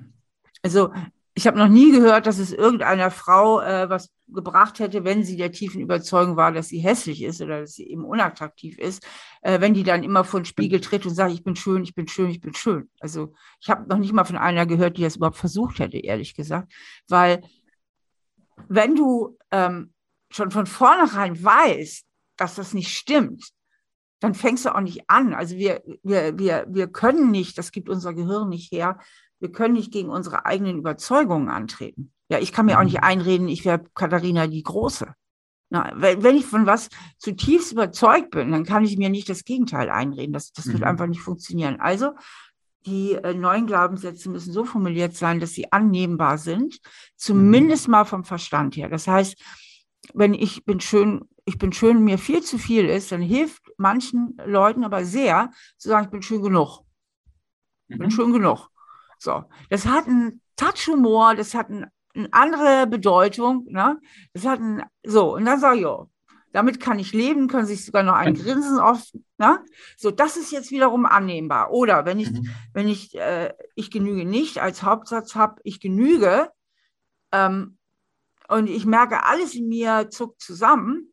Also ich habe noch nie gehört, dass es irgendeiner Frau äh, was gebracht hätte, wenn sie der tiefen Überzeugung war, dass sie hässlich ist oder dass sie eben unattraktiv ist, äh, wenn die dann immer vor den Spiegel tritt und sagt, ich bin schön, ich bin schön, ich bin schön. Also ich habe noch nicht mal von einer gehört, die das überhaupt versucht hätte, ehrlich gesagt. Weil wenn du ähm, schon von vornherein weißt, dass das nicht stimmt, dann fängst du auch nicht an. Also wir, wir, wir, wir können nicht, das gibt unser Gehirn nicht her, wir können nicht gegen unsere eigenen Überzeugungen antreten. Ja, ich kann mir auch nicht mhm. einreden, ich wäre Katharina die Große. Na, wenn ich von was zutiefst überzeugt bin, dann kann ich mir nicht das Gegenteil einreden. Das, das wird mhm. einfach nicht funktionieren. Also die äh, neuen Glaubenssätze müssen so formuliert sein, dass sie annehmbar sind, zumindest mhm. mal vom Verstand her. Das heißt, wenn ich bin schön, ich bin schön, mir viel zu viel ist, dann hilft manchen Leuten aber sehr zu sagen, ich bin schön genug. Ich bin mhm. schön genug. So, das hat einen Touch-Humor, das hat ein, eine andere Bedeutung. Ne? Das hat ein, so, und dann sage ich, ja, damit kann ich leben, können sich sogar noch ein Grinsen oft. Ne? So, das ist jetzt wiederum annehmbar. Oder wenn ich, mhm. wenn ich, äh, ich genüge nicht als Hauptsatz habe, ich genüge, ähm, und ich merke, alles in mir zuckt zusammen,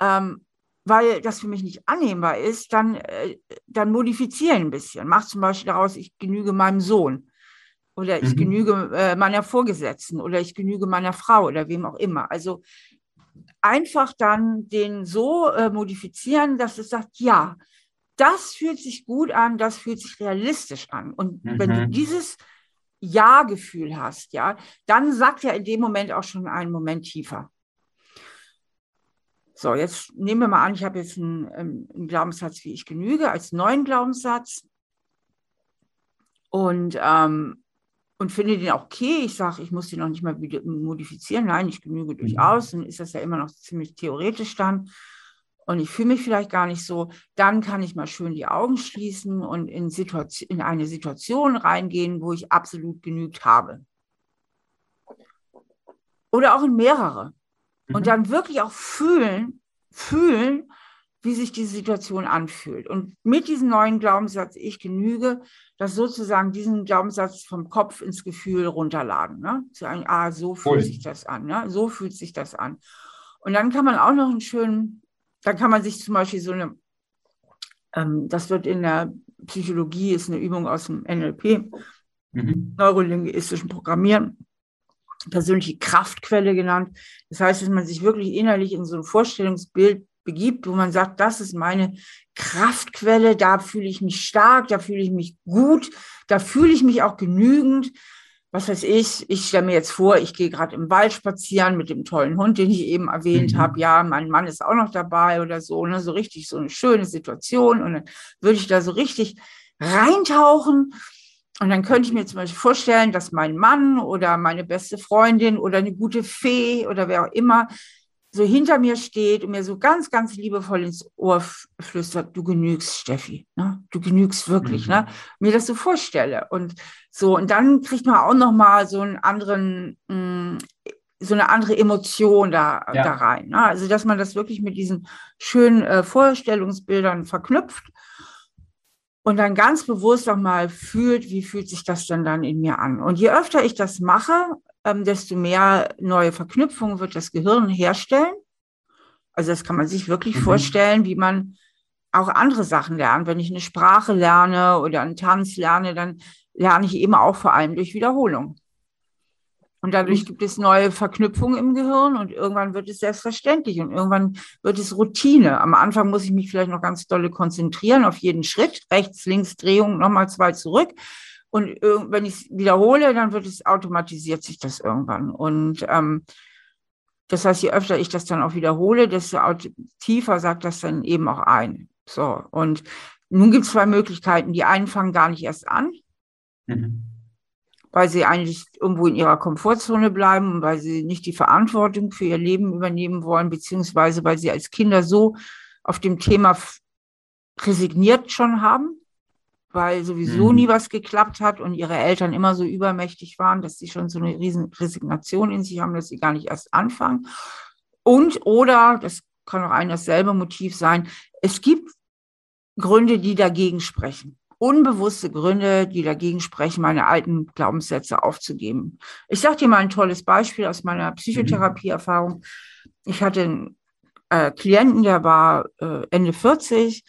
ähm, weil das für mich nicht annehmbar ist, dann, äh, dann modifiziere ein bisschen. Mach zum Beispiel daraus, ich genüge meinem Sohn oder ich mhm. genüge äh, meiner Vorgesetzten oder ich genüge meiner Frau oder wem auch immer. Also einfach dann den so äh, modifizieren, dass es sagt, ja, das fühlt sich gut an, das fühlt sich realistisch an. Und mhm. wenn du mhm. dieses ja-Gefühl hast, ja, dann sagt er in dem Moment auch schon einen Moment tiefer. So, jetzt nehmen wir mal an, ich habe jetzt einen, ähm, einen Glaubenssatz, wie ich genüge, als neuen Glaubenssatz und, ähm, und finde den auch okay. Ich sage, ich muss den noch nicht mal modifizieren. Nein, ich genüge durchaus. Dann ist das ja immer noch ziemlich theoretisch dann und ich fühle mich vielleicht gar nicht so, dann kann ich mal schön die Augen schließen und in, Situation, in eine Situation reingehen, wo ich absolut genügt habe. Oder auch in mehrere. Mhm. Und dann wirklich auch fühlen, fühlen, wie sich diese Situation anfühlt. Und mit diesem neuen Glaubenssatz, ich genüge, das sozusagen diesen Glaubenssatz vom Kopf ins Gefühl runterladen. Ne? Zu sagen, ah, so fühlt cool. sich das an, ne? so fühlt sich das an. Und dann kann man auch noch einen schönen dann kann man sich zum Beispiel so eine, ähm, das wird in der Psychologie, ist eine Übung aus dem NLP, mhm. neurolinguistischen Programmieren, persönliche Kraftquelle genannt. Das heißt, dass man sich wirklich innerlich in so ein Vorstellungsbild begibt, wo man sagt, das ist meine Kraftquelle, da fühle ich mich stark, da fühle ich mich gut, da fühle ich mich auch genügend was weiß ich, ich stelle mir jetzt vor, ich gehe gerade im Wald spazieren mit dem tollen Hund, den ich eben erwähnt mhm. habe. Ja, mein Mann ist auch noch dabei oder so, ne? so richtig so eine schöne Situation. Und dann würde ich da so richtig reintauchen. Und dann könnte ich mir zum Beispiel vorstellen, dass mein Mann oder meine beste Freundin oder eine gute Fee oder wer auch immer so hinter mir steht und mir so ganz, ganz liebevoll ins Ohr flüstert, du genügst, Steffi, ne? du genügst wirklich, ne? mhm. ne? mir das so vorstelle. Und so, und dann kriegt man auch nochmal so einen anderen, mh, mm, so eine andere Emotion da, ja. da rein. Ne? Also, dass man das wirklich mit diesen schönen äh, Vorstellungsbildern verknüpft und dann ganz bewusst auch mal fühlt, wie fühlt sich das denn dann in mir an. Und je öfter ich das mache, ähm, desto mehr neue Verknüpfungen wird das Gehirn herstellen. Also das kann man sich wirklich mhm. vorstellen, wie man auch andere Sachen lernt. Wenn ich eine Sprache lerne oder einen Tanz lerne, dann lerne ich eben auch vor allem durch Wiederholung. Und dadurch mhm. gibt es neue Verknüpfungen im Gehirn und irgendwann wird es selbstverständlich und irgendwann wird es Routine. Am Anfang muss ich mich vielleicht noch ganz dolle konzentrieren auf jeden Schritt, rechts, links, Drehung, nochmal zwei zurück. Und wenn ich es wiederhole, dann wird es automatisiert sich das irgendwann. Und ähm, das heißt, je öfter ich das dann auch wiederhole, desto tiefer sagt das dann eben auch ein. So, und nun gibt es zwei Möglichkeiten. Die einen fangen gar nicht erst an, mhm. Weil sie eigentlich irgendwo in ihrer Komfortzone bleiben und weil sie nicht die Verantwortung für ihr Leben übernehmen wollen, beziehungsweise weil sie als Kinder so auf dem Thema resigniert schon haben, weil sowieso mhm. nie was geklappt hat und ihre Eltern immer so übermächtig waren, dass sie schon so eine riesen Resignation in sich haben, dass sie gar nicht erst anfangen. Und oder, das kann auch ein dasselbe Motiv sein, es gibt Gründe, die dagegen sprechen. Unbewusste Gründe, die dagegen sprechen, meine alten Glaubenssätze aufzugeben. Ich sage dir mal ein tolles Beispiel aus meiner mhm. Psychotherapieerfahrung. Ich hatte einen äh, Klienten, der war äh, Ende 40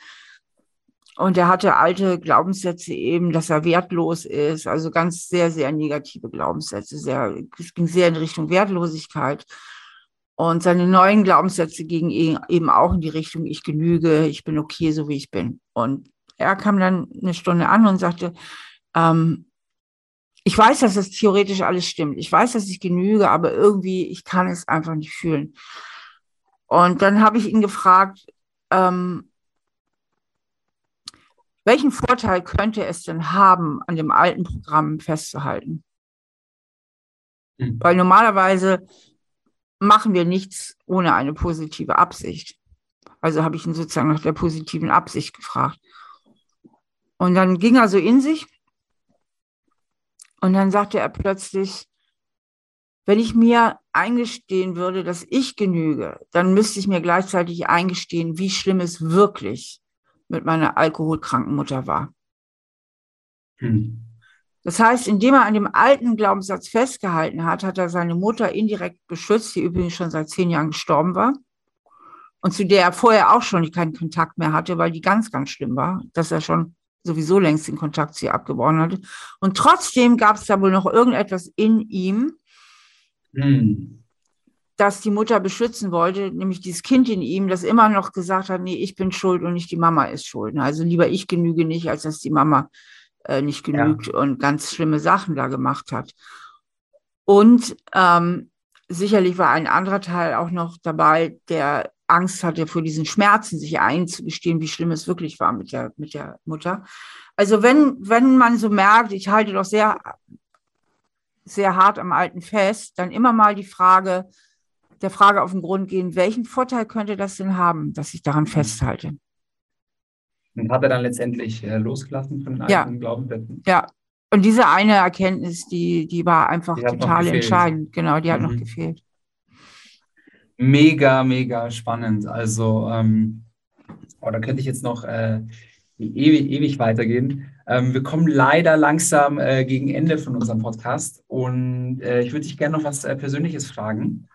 und er hatte alte Glaubenssätze eben, dass er wertlos ist, also ganz sehr, sehr negative Glaubenssätze. Sehr, es ging sehr in Richtung Wertlosigkeit. Und seine neuen Glaubenssätze gingen e-, eben auch in die Richtung, ich genüge, ich bin okay, so wie ich bin. Und er kam dann eine Stunde an und sagte, ähm, ich weiß, dass das theoretisch alles stimmt. Ich weiß, dass ich genüge, aber irgendwie, ich kann es einfach nicht fühlen. Und dann habe ich ihn gefragt, ähm, welchen Vorteil könnte es denn haben, an dem alten Programm festzuhalten? Mhm. Weil normalerweise machen wir nichts ohne eine positive Absicht. Also habe ich ihn sozusagen nach der positiven Absicht gefragt. Und dann ging er so in sich und dann sagte er plötzlich, wenn ich mir eingestehen würde, dass ich genüge, dann müsste ich mir gleichzeitig eingestehen, wie schlimm es wirklich mit meiner alkoholkranken Mutter war. Hm. Das heißt, indem er an dem alten Glaubenssatz festgehalten hat, hat er seine Mutter indirekt beschützt, die übrigens schon seit zehn Jahren gestorben war und zu der er vorher auch schon keinen Kontakt mehr hatte, weil die ganz, ganz schlimm war, dass er schon sowieso längst den Kontakt zu ihr abgebrochen hatte. Und trotzdem gab es da wohl noch irgendetwas in ihm, hm das die Mutter beschützen wollte, nämlich dieses Kind in ihm, das immer noch gesagt hat, nee, ich bin schuld und nicht die Mama ist schuld. Also lieber ich genüge nicht, als dass die Mama äh, nicht genügt ja. und ganz schlimme Sachen da gemacht hat. Und ähm, sicherlich war ein anderer Teil auch noch dabei, der Angst hatte vor diesen Schmerzen, sich einzugestehen, wie schlimm es wirklich war mit der, mit der Mutter. Also wenn, wenn man so merkt, ich halte doch sehr, sehr hart am Alten fest, dann immer mal die Frage, der Frage auf den Grund gehen, welchen Vorteil könnte das denn haben, dass ich daran mhm. festhalte? Und hat er dann letztendlich äh, losgelassen von den ja. Glaubenssätzen? Ja, und diese eine Erkenntnis, die, die war einfach die total entscheidend. Genau, die hat mhm. noch gefehlt. Mega, mega spannend. Also, ähm, oh, da könnte ich jetzt noch äh, ewig, ewig weitergehen. Ähm, wir kommen leider langsam äh, gegen Ende von unserem Podcast und äh, ich würde dich gerne noch was äh, Persönliches fragen.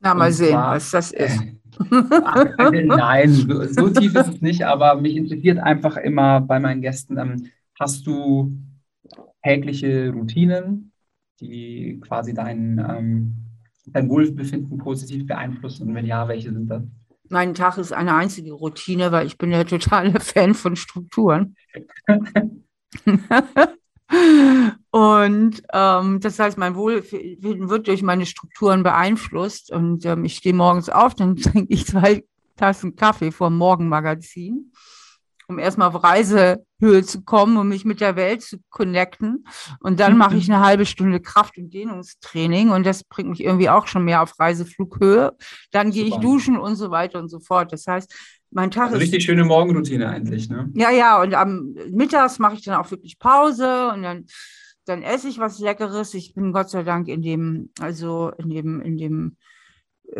Na, mal sehen, zwar, was das [laughs] ist. Äh, nein, so, so, tief ist es nicht, aber mich interessiert einfach immer bei meinen Gästen, ähm, hast du tägliche Routinen, die quasi dein, ähm, dein Wohlbefinden positiv beeinflussen? Und wenn ja, welche sind das? Mein Tag ist eine einzige Routine, weil ich bin ja totale [laughs] Fan von Strukturen. [laughs] Und ähm, das heißt, mein Wohlbefinden wird durch meine Strukturen beeinflusst. Und ähm, ich stehe morgens auf, dann [laughs] trinke ich zwei Tassen Kaffee vor dem Morgenmagazin, um erstmal auf Reisehöhe zu kommen, um mich mit der Welt zu connecten. Und dann mache ich eine halbe Stunde Kraft- und Dehnungstraining und das bringt mich irgendwie auch schon mehr auf Reiseflughöhe. Dann gehe ich duschen und so weiter und so fort. Das heißt, mein Tag also ist. Richtig schöne Morgenroutine eigentlich, ne? Ja, ja, und am Mittags mache ich dann auch wirklich Pause und dann, dann esse ich was Leckeres. Ich bin Gott sei Dank in dem, also in dem, in dem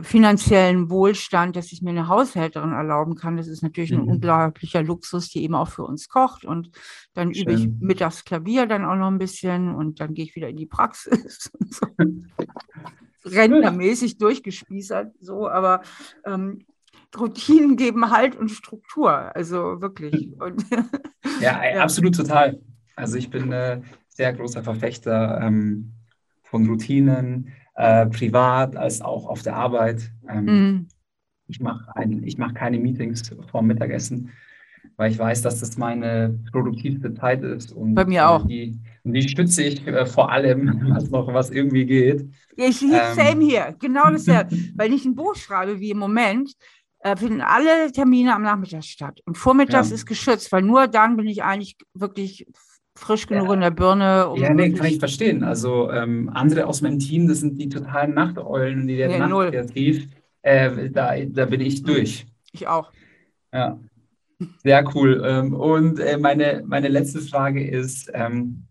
finanziellen Wohlstand, dass ich mir eine Haushälterin erlauben kann. Das ist natürlich mhm. ein unglaublicher Luxus, die eben auch für uns kocht. Und dann Schön. übe ich mittags Klavier dann auch noch ein bisschen und dann gehe ich wieder in die Praxis. [laughs] so. Rentnermäßig durchgespießert, so, aber ähm, Routinen geben Halt und Struktur. Also wirklich. Und, ja, [laughs] ja, absolut total. Also ich bin äh, sehr großer Verfechter ähm, von Routinen, äh, privat als auch auf der Arbeit. Ähm, mhm. Ich mache mach keine Meetings vor Mittagessen, weil ich weiß, dass das meine produktivste Zeit ist. Und Bei mir auch. Die Und die stütze ich äh, vor allem, [laughs] was noch was irgendwie geht. Ich ähm. same hier, genau dasselbe. [laughs] Weil ich ein Buch schreibe, wie im Moment, äh, finden alle Termine am Nachmittag statt. Und vormittags ja. ist geschützt, weil nur dann bin ich eigentlich wirklich frisch genug ja. in der Birne. Um ja, nee, kann ich verstehen. Also ähm, andere aus meinem Team, das sind die totalen Nachteulen, die der nee, Nacht kreativ. Äh, da, da bin ich durch. Ich auch. Ja. Sehr cool. Ähm, und äh, meine, meine letzte Frage ist, ähm,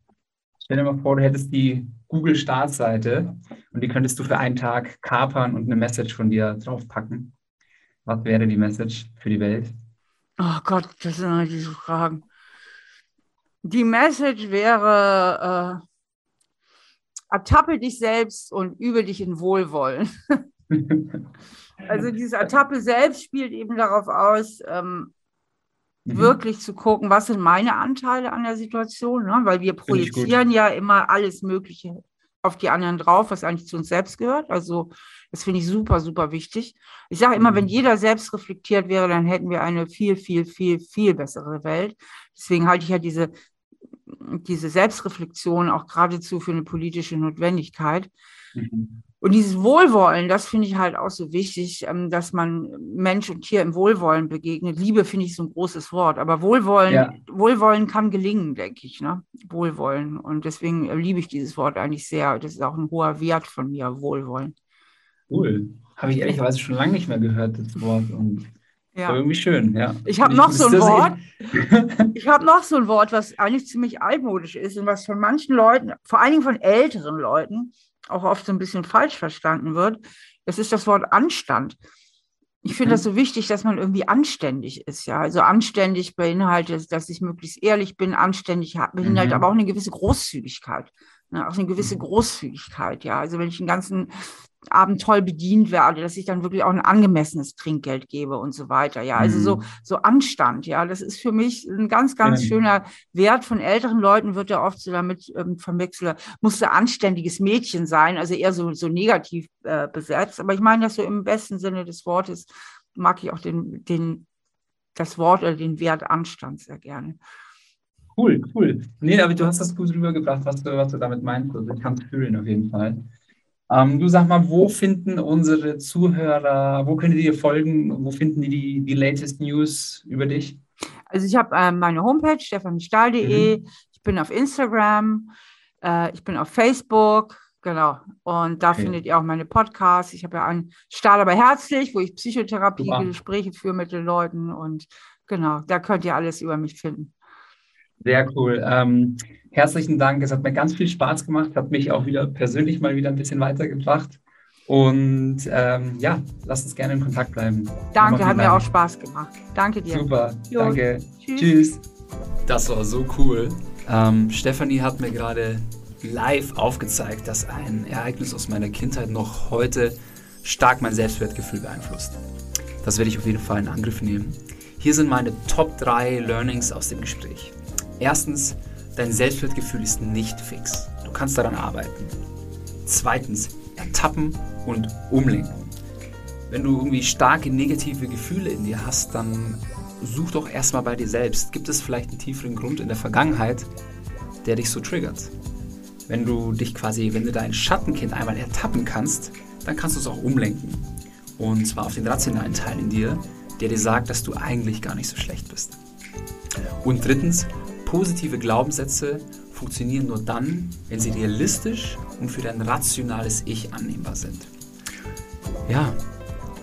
stell dir mal vor, du hättest die Google-Startseite und die könntest du für einen Tag kapern und eine Message von dir draufpacken. Was wäre die Message für die Welt? Oh Gott, das sind immer diese Fragen. Die Message wäre, äh, ertappe dich selbst und übe dich in Wohlwollen. [laughs] also diese Ertappe selbst spielt eben darauf aus, ähm, mhm. wirklich zu gucken, was sind meine Anteile an der Situation, ne? weil wir projizieren ja immer alles Mögliche auf die anderen drauf, was eigentlich zu uns selbst gehört. Also das finde ich super, super wichtig. Ich sage immer, wenn mhm. jeder selbst reflektiert wäre, dann hätten wir eine viel, viel, viel, viel bessere Welt. Deswegen halte ich ja diese, diese Selbstreflexion auch geradezu für eine politische Notwendigkeit. Mhm. Und dieses Wohlwollen, das finde ich halt auch so wichtig, ähm, dass man Mensch und Tier im Wohlwollen begegnet. Liebe finde ich so ein großes Wort, aber Wohlwollen, ja. Wohlwollen kann gelingen, denke ich, ne? Wohlwollen. Und deswegen liebe ich dieses Wort eigentlich sehr. Das ist auch ein hoher Wert von mir, Wohlwollen. Cool. Habe ich ehrlicherweise schon lange nicht mehr gehört, das Wort. Und ja. irgendwie schön, ja. Ich habe noch so ein Wort. ich habe noch so ein Wort, was eigentlich ziemlich altmodisch ist und was von manchen Leuten, vor allen Dingen von älteren Leuten, auch oft so ein bisschen falsch verstanden wird. Das ist das Wort Anstand. Ich finde das so wichtig, dass man irgendwie anständig ist, ja. Also anständig beinhaltet, dass ich möglichst ehrlich bin, anständig beinhaltet mhm. aber auch eine gewisse Großzügigkeit. Ne, auch eine gewisse mhm. Großzügigkeit, ja. Also wenn ich den ganzen Abend toll bedient werde, dass ich dann wirklich auch ein angemessenes Trinkgeld gebe und so weiter. Ja, also mhm. so, so Anstand. Ja, das ist für mich ein ganz, ganz mhm. schöner Wert. Von älteren Leuten wird ja oft so damit ähm, verwechselt, musste anständiges Mädchen sein, also eher so, so negativ äh, besetzt. Aber ich meine das so im besten Sinne des Wortes, mag ich auch den, den, das Wort oder den Wert Anstand sehr gerne. Cool, cool. Nee, aber du hast das gut rübergebracht, was du, was du damit meinst. Also ich kann es fühlen auf jeden Fall. Ähm, du sag mal, wo finden unsere Zuhörer, wo können die dir folgen, wo finden die die, die latest News über dich? Also ich habe äh, meine Homepage, stefanstahl.de, mhm. ich bin auf Instagram, äh, ich bin auf Facebook, genau. Und da okay. findet ihr auch meine Podcasts. Ich habe ja einen Stahl aber herzlich, wo ich Psychotherapie-Gespräche führe mit den Leuten und genau, da könnt ihr alles über mich finden. Sehr cool. Ähm, herzlichen Dank. Es hat mir ganz viel Spaß gemacht, hat mich auch wieder persönlich mal wieder ein bisschen weitergebracht. Und ähm, ja, lass uns gerne in Kontakt bleiben. Danke, hat mir auch Spaß gemacht. Danke dir. Super, jo. danke. Tschüss. Tschüss. Das war so cool. Ähm, Stefanie hat mir gerade live aufgezeigt, dass ein Ereignis aus meiner Kindheit noch heute stark mein Selbstwertgefühl beeinflusst. Das werde ich auf jeden Fall in Angriff nehmen. Hier sind meine Top 3 Learnings aus dem Gespräch. Erstens, dein Selbstwertgefühl ist nicht fix. Du kannst daran arbeiten. Zweitens, ertappen und umlenken. Wenn du irgendwie starke negative Gefühle in dir hast, dann such doch erstmal bei dir selbst. Gibt es vielleicht einen tieferen Grund in der Vergangenheit, der dich so triggert? Wenn du dich quasi, wenn du dein Schattenkind einmal ertappen kannst, dann kannst du es auch umlenken. Und zwar auf den rationalen Teil in dir, der dir sagt, dass du eigentlich gar nicht so schlecht bist. Und drittens, Positive Glaubenssätze funktionieren nur dann, wenn sie realistisch und für dein rationales Ich annehmbar sind. Ja,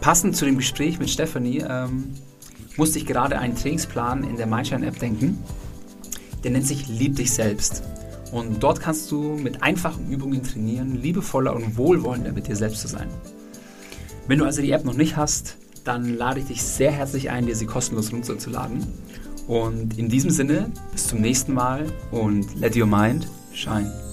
passend zu dem Gespräch mit Stephanie ähm, musste ich gerade einen Trainingsplan in der Mindshine-App denken. Der nennt sich Lieb dich selbst. Und dort kannst du mit einfachen Übungen trainieren, liebevoller und wohlwollender mit dir selbst zu sein. Wenn du also die App noch nicht hast, dann lade ich dich sehr herzlich ein, dir sie kostenlos runterzuladen. Und in diesem Sinne, bis zum nächsten Mal und let your mind shine.